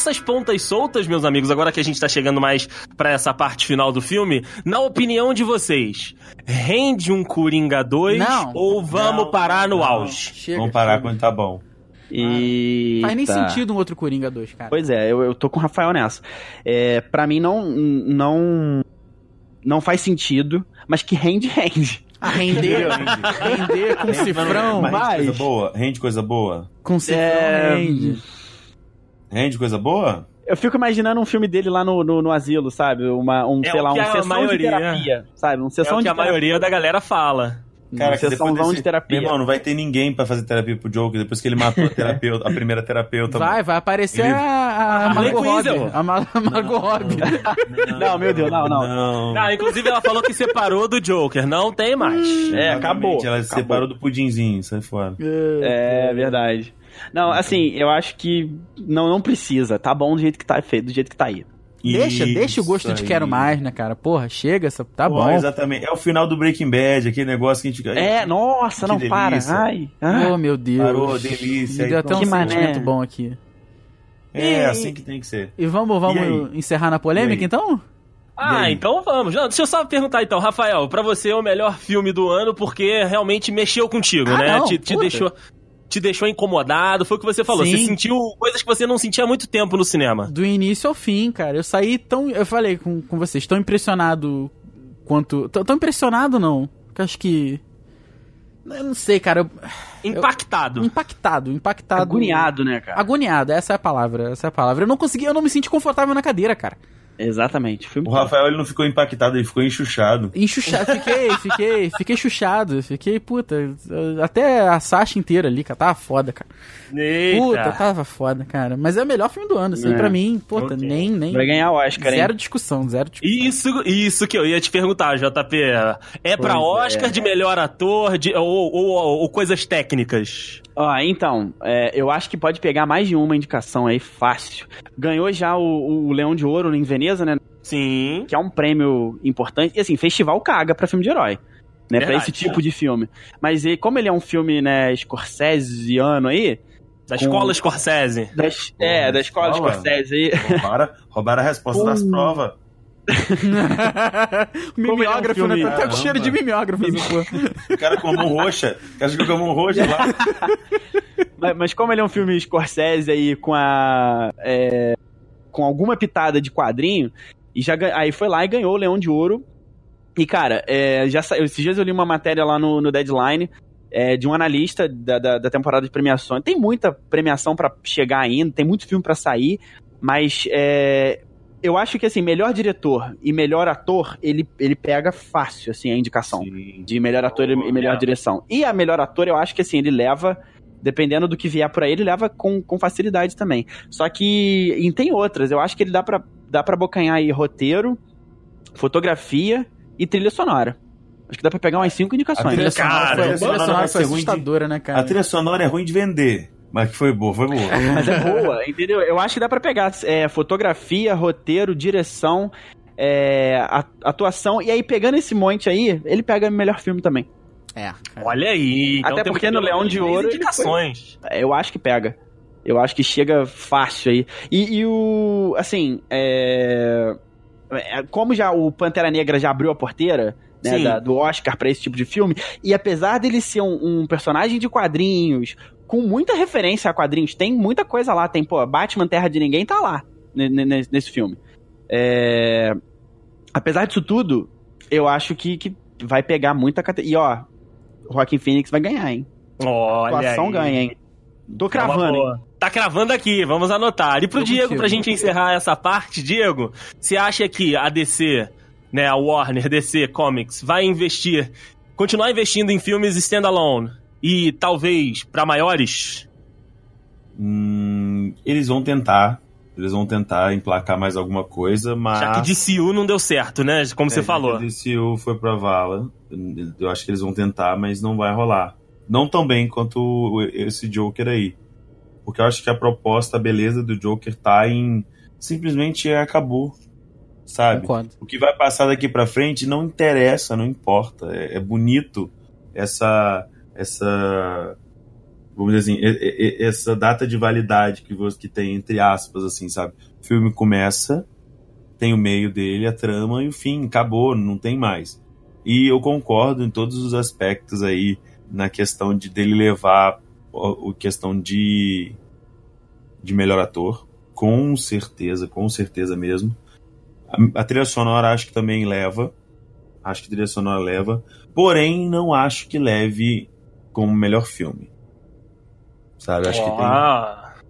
Essas pontas soltas, meus amigos, agora que a gente tá chegando mais pra essa parte final do filme, na opinião de vocês, rende um Coringa 2 Não. ou vamos Não, parar no não. auge? Chega, Vamos parar chega. quando tá bom. E. Faz nem sentido um outro Coringa 2, cara. Pois é, eu, eu tô com o Rafael nessa. É, pra mim não, não. Não faz sentido, mas que rende, rende. Ah, render, render com cifrão, Mas rende coisa boa? Rende coisa boa? com cifrão É, rende. Rende coisa boa? Eu fico imaginando um filme dele lá no, no, no asilo, sabe? Uma, um, É sei lá, uma a sessão maioria- de terapia, sabe? Uma É sessão o que de a terapia. maioria da galera fala. Cara, sessãozão depois desse... de terapia. Meu irmão, não vai ter ninguém pra fazer terapia pro Joker depois que ele matou a terapeuta, a primeira terapeuta. Vai, vai aparecer Ele- a, a Margot Robbie. A, Ma- a Margot Robbie. Não, meu Deus, não, não. Não. Ah, inclusive ela falou que separou do Joker, não tem mais. É, Exatamente, acabou. Ela se acabou. separou do pudinzinho, sai fora. É verdade. Não, assim, eu acho que não, não precisa. Tá bom do jeito que tá feito, do jeito que tá aí. Deixa, deixa o gosto de aí. quero mais, né, cara? Porra, chega, essa, tá Pô, bom. Exatamente. É o final do Breaking Bad, aquele negócio que a gente. É, nossa, Que não delícia. para. Ai, ai. Oh, meu Deus. Parou, delícia. Me deu até um que mané. sentimento bom aqui. É, E- assim que tem que ser. E vamos, vamos E encerrar na polêmica, então? Ah, então vamos. Não, deixa eu só perguntar então, Rafael, pra você é o melhor filme do ano porque realmente mexeu contigo, Ah, né? não, te, te deixou te deixou incomodado, foi o que você falou. Sim. Você sentiu coisas que você não sentia há muito tempo no cinema. Do início ao fim, cara. Eu saí tão. Eu falei com, com vocês, tão impressionado quanto. Tão, tão impressionado, não. Que eu acho que. Eu não sei, cara. eu- Impactado. impactado, impactado. Agoniado, né, cara? Agoniado, essa é a palavra, essa é a palavra. Eu não consegui, eu não me senti confortável na cadeira, cara. Exatamente. Filme O Rafael ele não ficou impactado, ele ficou enxuchado. Enxuchado, fiquei, fiquei, fiquei chuchado, fiquei, puta, até a Sasha inteira ali, cara, tava foda, cara. Eita. Puta, tava foda, cara. Mas é o melhor filme do ano, isso aí É. pra mim, puta, Ok. nem, nem. Vai ganhar o Oscar, hein? Zero discussão, zero discussão. Isso, isso que eu ia te perguntar, JP. É pra Pois Oscar é. de melhor ator de, ou, ou- ou- ou coisas técnicas? Ó, então, é, eu acho que pode pegar mais de uma indicação aí, fácil. Ganhou já o, o Leão de Ouro em Veneza, né? Sim. Que é um prêmio importante. E assim, festival caga pra filme de herói. né, pra Verdade, esse tipo de filme. Mas e, como ele é um filme, né, Scorsesiano aí, Da Com- escola Scorsese. da, é, da escola escola? Scorsese aí, Roubaram, roubaram a resposta das Pum. provas. mimeógrafo, é um né? Tá com filme- cheiro de mimeógrafo. essa porra. O cara com a mão roxa. O cara com a mão roxa lá. mas, mas como ele é um filme Scorsese aí com a é, com alguma pitada de quadrinho, e já aí foi lá e ganhou o Leão de Ouro. E cara, é, já esses dias eu li uma matéria lá no, no Deadline é, de um analista da, da, da temporada de premiações. Tem muita premiação pra chegar ainda, tem muito filme pra sair, mas é, eu acho que assim, melhor diretor e melhor ator, ele, ele pega fácil assim a indicação Sim. de melhor ator e Oh, melhor é. direção. E a melhor ator, eu acho que assim, ele leva, dependendo do que vier por aí, ele leva com, com facilidade também. Só que e tem outras, eu acho que ele dá pra, dá pra bocanhar aí roteiro, fotografia e trilha sonora. Acho que dá pra pegar umas cinco A indicações. trilha Trilha sonora Cara, foi, a a trilha sonora foi ruim de- assustadora, né, cara? A trilha sonora é ruim de vender. Mas que foi boa, foi boa. Mas é boa, entendeu? Eu acho que dá pra pegar é, fotografia, roteiro, direção, é, a- atuação, e aí pegando esse monte aí, ele pega melhor filme também. É, cara. Olha aí. Então Até porque no Leão de Ouro indicações. Eu acho que pega. Eu acho que chega fácil aí. E, e o. Assim, é, é, Como já o Pantera Negra já abriu a porteira. Né, da- do Oscar pra esse tipo de filme. E apesar dele ser um, um personagem de quadrinhos, com muita referência a quadrinhos, tem muita coisa lá. Tem, pô, Batman Terra de Ninguém tá lá ne- ne- nesse, nesse filme. É, apesar disso tudo, eu acho que, que vai pegar muita categoria. E ó, Joaquin Phoenix vai ganhar, hein? Olha atuação aí. ganha, hein? Tô É uma cravando, hein? Tá cravando aqui, vamos anotar. E pro Tô Diego, contigo. pra gente encerrar essa parte, Diego, você acha que a DC, né, a Warner, DC Comics, vai investir, continuar investindo em filmes standalone e talvez pra maiores? Hum, eles vão tentar. Eles vão tentar emplacar mais alguma coisa, mas. Já que DCU não deu certo, né? Como você É, falou. já que o DCU foi pra vala. Eu acho que eles vão tentar, mas não vai rolar. Não tão bem quanto esse Joker aí. Porque eu acho que a proposta, a beleza do Joker tá em. Simplesmente é, acabou. Sabe? Concordo. O que vai passar daqui pra frente não interessa, não importa. É, é bonito essa. essa vamos dizer assim, essa data de validade que você que tem, entre aspas, assim, sabe? O filme começa, tem o meio dele, a trama e o fim, acabou, não tem mais. E eu concordo em todos os aspectos aí, na questão de dele levar o questão de, de melhor ator, com certeza, com certeza mesmo. A, a trilha sonora acho que também leva, acho que a trilha sonora leva, porém não acho que leve como melhor filme. Sabe, acho que tem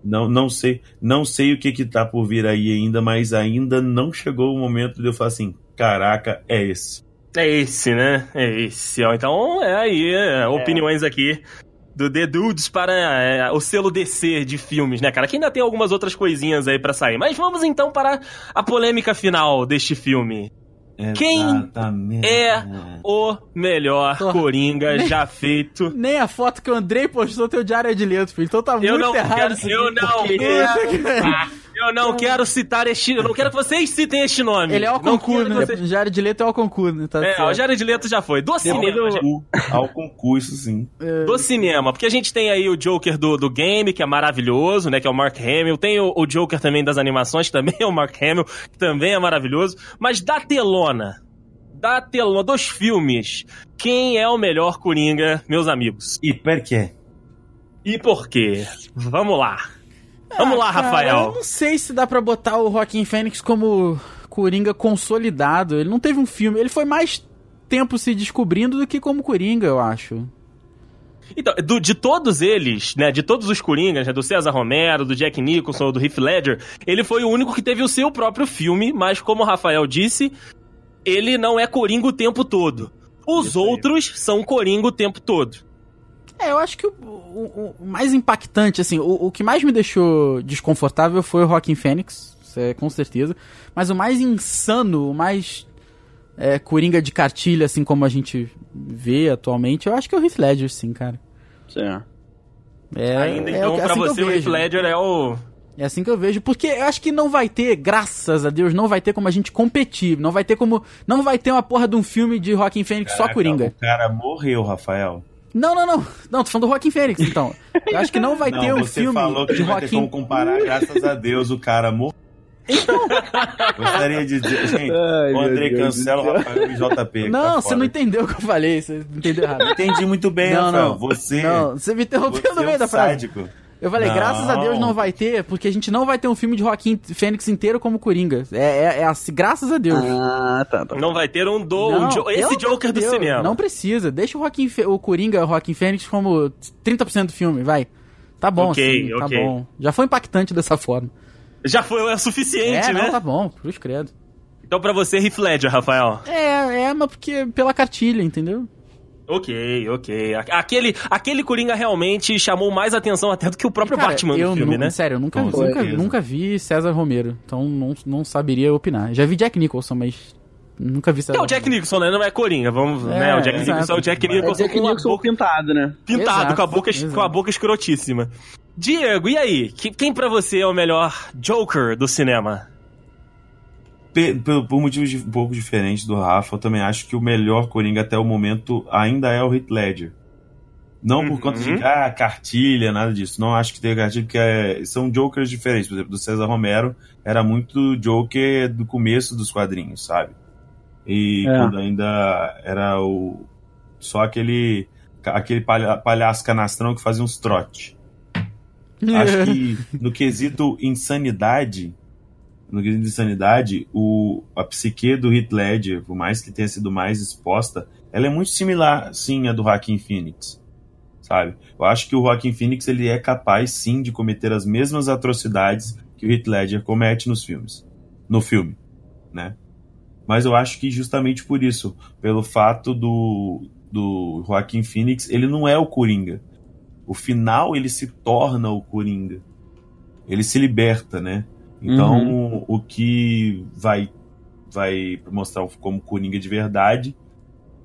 não, não sei, não sei o que que tá por vir aí ainda, mas ainda não chegou o momento de eu falar assim, caraca, é esse. é esse, né? É esse. ó. Então, é aí, é, opiniões aqui do The Dudes para é, o selo DC de filmes, né, cara? Que ainda tem algumas outras coisinhas aí pra sair. Mas vamos então para a polêmica final deste filme. Quem é O melhor Tô- Coringa já feito. Nem a foto que o Andrei postou teu diário de leto, filho. Então tá Eu muito não errado. quero, eu não quero, eu não quero citar este, eu não quero que vocês citem este nome. Ele é o concurso, né? vocês- Jared Leto é o concurso, né? Tá É, certo. o Jared Leto já foi. Do cinema, Depois do- ao concurso, sim. do cinema, porque a gente tem aí o Joker do, do game, que é maravilhoso, né, que é o Mark Hamill, tem o, o Joker também das animações, que também é o Mark Hamill, que também é maravilhoso, mas da telona, da telona, dos filmes, quem é o melhor Coringa, meus amigos? E por quê? E por quê? Vamos lá. Vamos lá, Ah, cara, Rafael. Eu não sei se dá pra botar o Joaquim Fênix como Coringa consolidado. Ele não teve um filme. Ele foi mais tempo se descobrindo do que como Coringa, eu acho. Então, do- de todos eles, né, de todos os Coringas, né, do César Romero, do Jack Nicholson, do Heath Ledger, ele foi o único que teve o seu próprio filme, mas como o Rafael disse, ele não é Coringa o tempo todo. Os Isso aí. outros são Coringa o tempo todo. É, eu acho que o, o- o mais impactante, assim, o, o que mais me deixou desconfortável foi o Joaquim Fênix, é com certeza. Mas o mais insano, o mais é, Coringa de cartilha, assim como a gente vê atualmente, eu acho que é o Heath Ledger, sim, cara. Certo. É, Ainda, é então, que- pra assim que eu você, o Heath vejo. Ledger é o... É assim que eu vejo, porque eu acho que não vai ter, graças a Deus, não vai ter como a gente competir, não vai ter como, não vai ter uma porra de um filme de Joaquim Fênix só Caraca, Coringa. O cara morreu, Rafael. Não, não, não, não, tô falando do Joaquim Fênix, então. Eu acho que não vai não, ter um você filme falou que de não vai ter como Joaquim... comparar, graças a Deus, o cara morreu. Gostaria de dizer, gente, Ai, o André cancela o. Rafael e JP. Não, tá você não entendeu o que eu falei, você entendeu errado. Entendi muito bem, Não, Rafael. não. Você, Não, você me interrompeu você no é meio um da frase. sádico. Eu falei, Não. graças a Deus não vai ter, porque a gente não vai ter um filme de Joaquim Fênix inteiro como Coringa. É, é, é assim, graças a Deus. Ah, tá, tá. Não vai ter um do Não, um jo- esse Joker do Deus, cinema. Não precisa. Deixa o, Joaquim o Coringa, o Joaquim Fênix, como 30% do filme, vai. Tá bom, Ok, assim, ok. tá bom. Já foi impactante dessa forma. Já foi é suficiente, é, né? não, tá bom, cruz credo. Então pra você, Heath Ledger, Rafael. É, é, mas porque pela cartilha, entendeu? Ok, ok. Aquele, aquele Coringa realmente chamou mais atenção até do que o próprio Cara, Batman eu do filme, nu- né? Sério, eu nunca, Com nunca, nunca vi César Romero, então não, não saberia opinar. Já vi Jack Nicholson, mas nunca vi Que César é o Jack Nicholson, né? Não é Coringa, vamos, É, né? O Jack exato. Nicholson é o Jack É Nicholson Jack com uma Nicholson boca pintado, né? pintado, Exato, com, a boca, exato. com a boca escrotíssima. Diego, e aí? Que- Quem pra você é o melhor Joker do cinema? Por, por motivos de- um pouco diferentes do Rafa, eu também acho que o melhor Coringa até o momento ainda é o Heath Ledger. Não por Uhum. conta de ah, cartilha, nada disso. Não acho que tenha cartilha, porque é- são Jokers diferentes. Por exemplo, do César Romero era muito Joker do começo dos quadrinhos, sabe? E É. quando ainda era o. Só aquele. aquele palha- palhaço canastrão que fazia uns trote. Acho que no quesito insanidade, no quesito de insanidade, o, a psique do Heath Ledger, por mais que tenha sido mais exposta, ela é muito similar, sim, à do Joaquin Phoenix, sabe? Eu acho que o Joaquin Phoenix ele é capaz, sim, de cometer as mesmas atrocidades que o Heath Ledger comete nos filmes, no filme, né? Mas eu acho que justamente por isso, pelo fato do, do Joaquin Phoenix, ele não é o Coringa. O final ele se torna o Coringa. Ele se liberta, né? Então o que vai vai mostrar como Coringa de verdade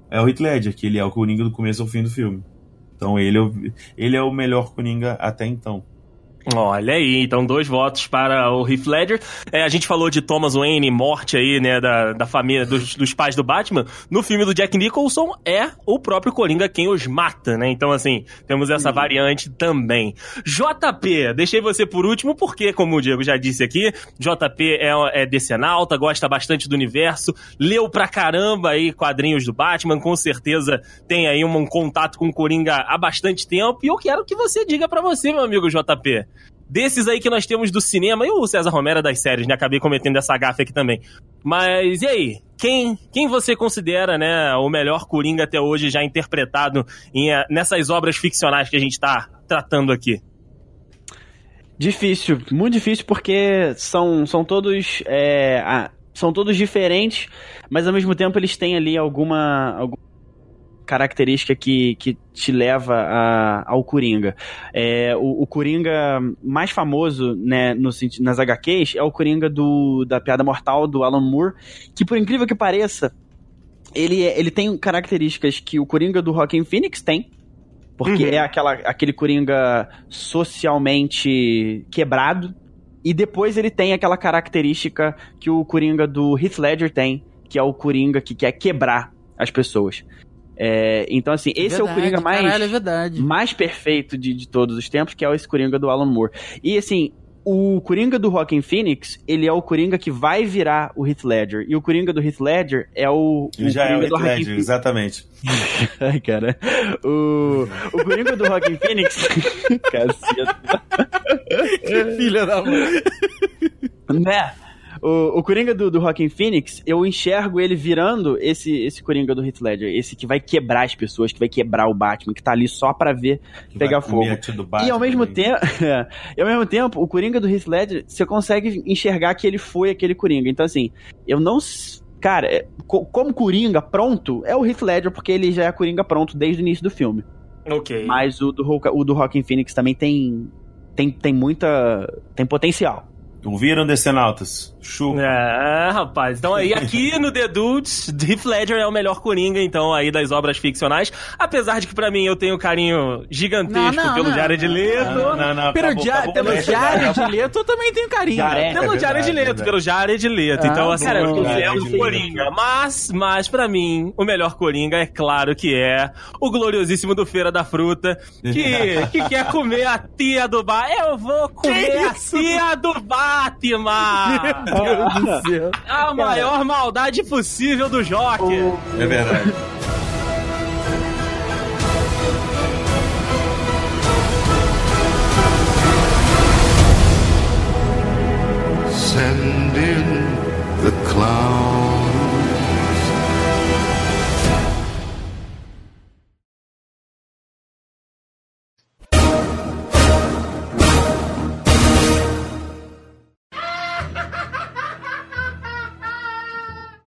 é o Heath Ledger, que ele é o Coringa do começo ao fim do filme. Então ele é o, ele é o melhor Coringa até então. Olha aí, então dois votos para o Heath Ledger. É, a gente falou de Thomas Wayne, morte aí, né, da, da família, dos, dos pais do Batman. No filme do Jack Nicholson é o próprio Coringa quem os mata, né? Então, assim, temos essa variante também. JP, deixei você por último porque, como o Diego já disse aqui, JP é, é decenalta, gosta bastante do universo, leu pra caramba aí quadrinhos do Batman, com certeza tem aí um, contato com o Coringa há bastante tempo. E eu quero que você diga pra você, meu amigo JP, desses aí que nós temos do cinema, e o César Romero é das séries, né? Acabei cometendo essa gafe aqui também. Mas e aí? Quem, quem você considera, né, o melhor Coringa até hoje já interpretado em, eh, nessas obras ficcionais que a gente tá tratando aqui? Difícil, muito difícil porque são, são todos é, a- são todos diferentes, mas ao mesmo tempo eles têm ali alguma, alguma característica que, que te leva a- ao Coringa. É, o, o Coringa mais famoso né, no, nas HQs é o Coringa do, da Piada Mortal do Alan Moore, que por incrível que pareça, ele, é- ele tem características que o Coringa do Joaquin Phoenix tem, porque Uhum. é aquela, aquele Coringa socialmente quebrado. E depois ele tem aquela característica que o Coringa do Heath Ledger tem, que é o Coringa que quer quebrar as pessoas. É, então, assim, esse é o Verdade, Coringa mais, Caralho, é verdade. mais perfeito de, de todos os tempos, que é esse Coringa do Alan Moore. E assim, o Coringa do Joaquin Phoenix, ele é o Coringa que vai virar o Heath Ledger. E o Coringa do Heath Ledger é o, o já é o Coringa Heath do Joaquin Ledger, Phoenix. exatamente. Ai, cara. O, o Coringa do Joaquin Phoenix. Caceta. Filha da mãe. Né? O, o Coringa do, do Joaquin Phoenix, eu enxergo ele virando esse, esse Coringa do Heath Ledger. Esse que vai quebrar as pessoas, que vai quebrar o Batman, que tá ali só pra ver Que pegar fogo. E ao mesmo tempo, e ao mesmo tempo, o Coringa do Heath Ledger, você consegue enxergar que ele foi aquele Coringa. Então assim, eu não, cara, é, co- como Coringa pronto, é o Heath Ledger porque ele já é Coringa pronto desde o início do filme. Ok. Mas o do o do Joaquin Phoenix também tem tem, tem muita tem potencial. Ouviram, Decenautas? Chupa. É, rapaz. Então aí, aqui no The Dudes, Heath Ledger é o melhor Coringa, então, aí das obras ficcionais. Apesar de que pra mim eu tenho um carinho gigantesco Não, não, pelo não, Jared não, Leto. Não, não, não. Pelo, Dia- pelo É Jared Leto eu também tenho carinho. Jared. Pelo É Jared verdade, Leto, verdade. pelo Jared Leto. Ah, então, assim, cara, nós o fizemos Jared o Leto. Coringa. Mas, mas pra mim, o melhor Coringa é claro que é o gloriosíssimo do Feira da Fruta, que, que quer comer a tia do Batman. Eu vou comer a tia do Batman! Deus do céu. É a maior maldade possível do Joker. Oh. É verdade. Send in the clown.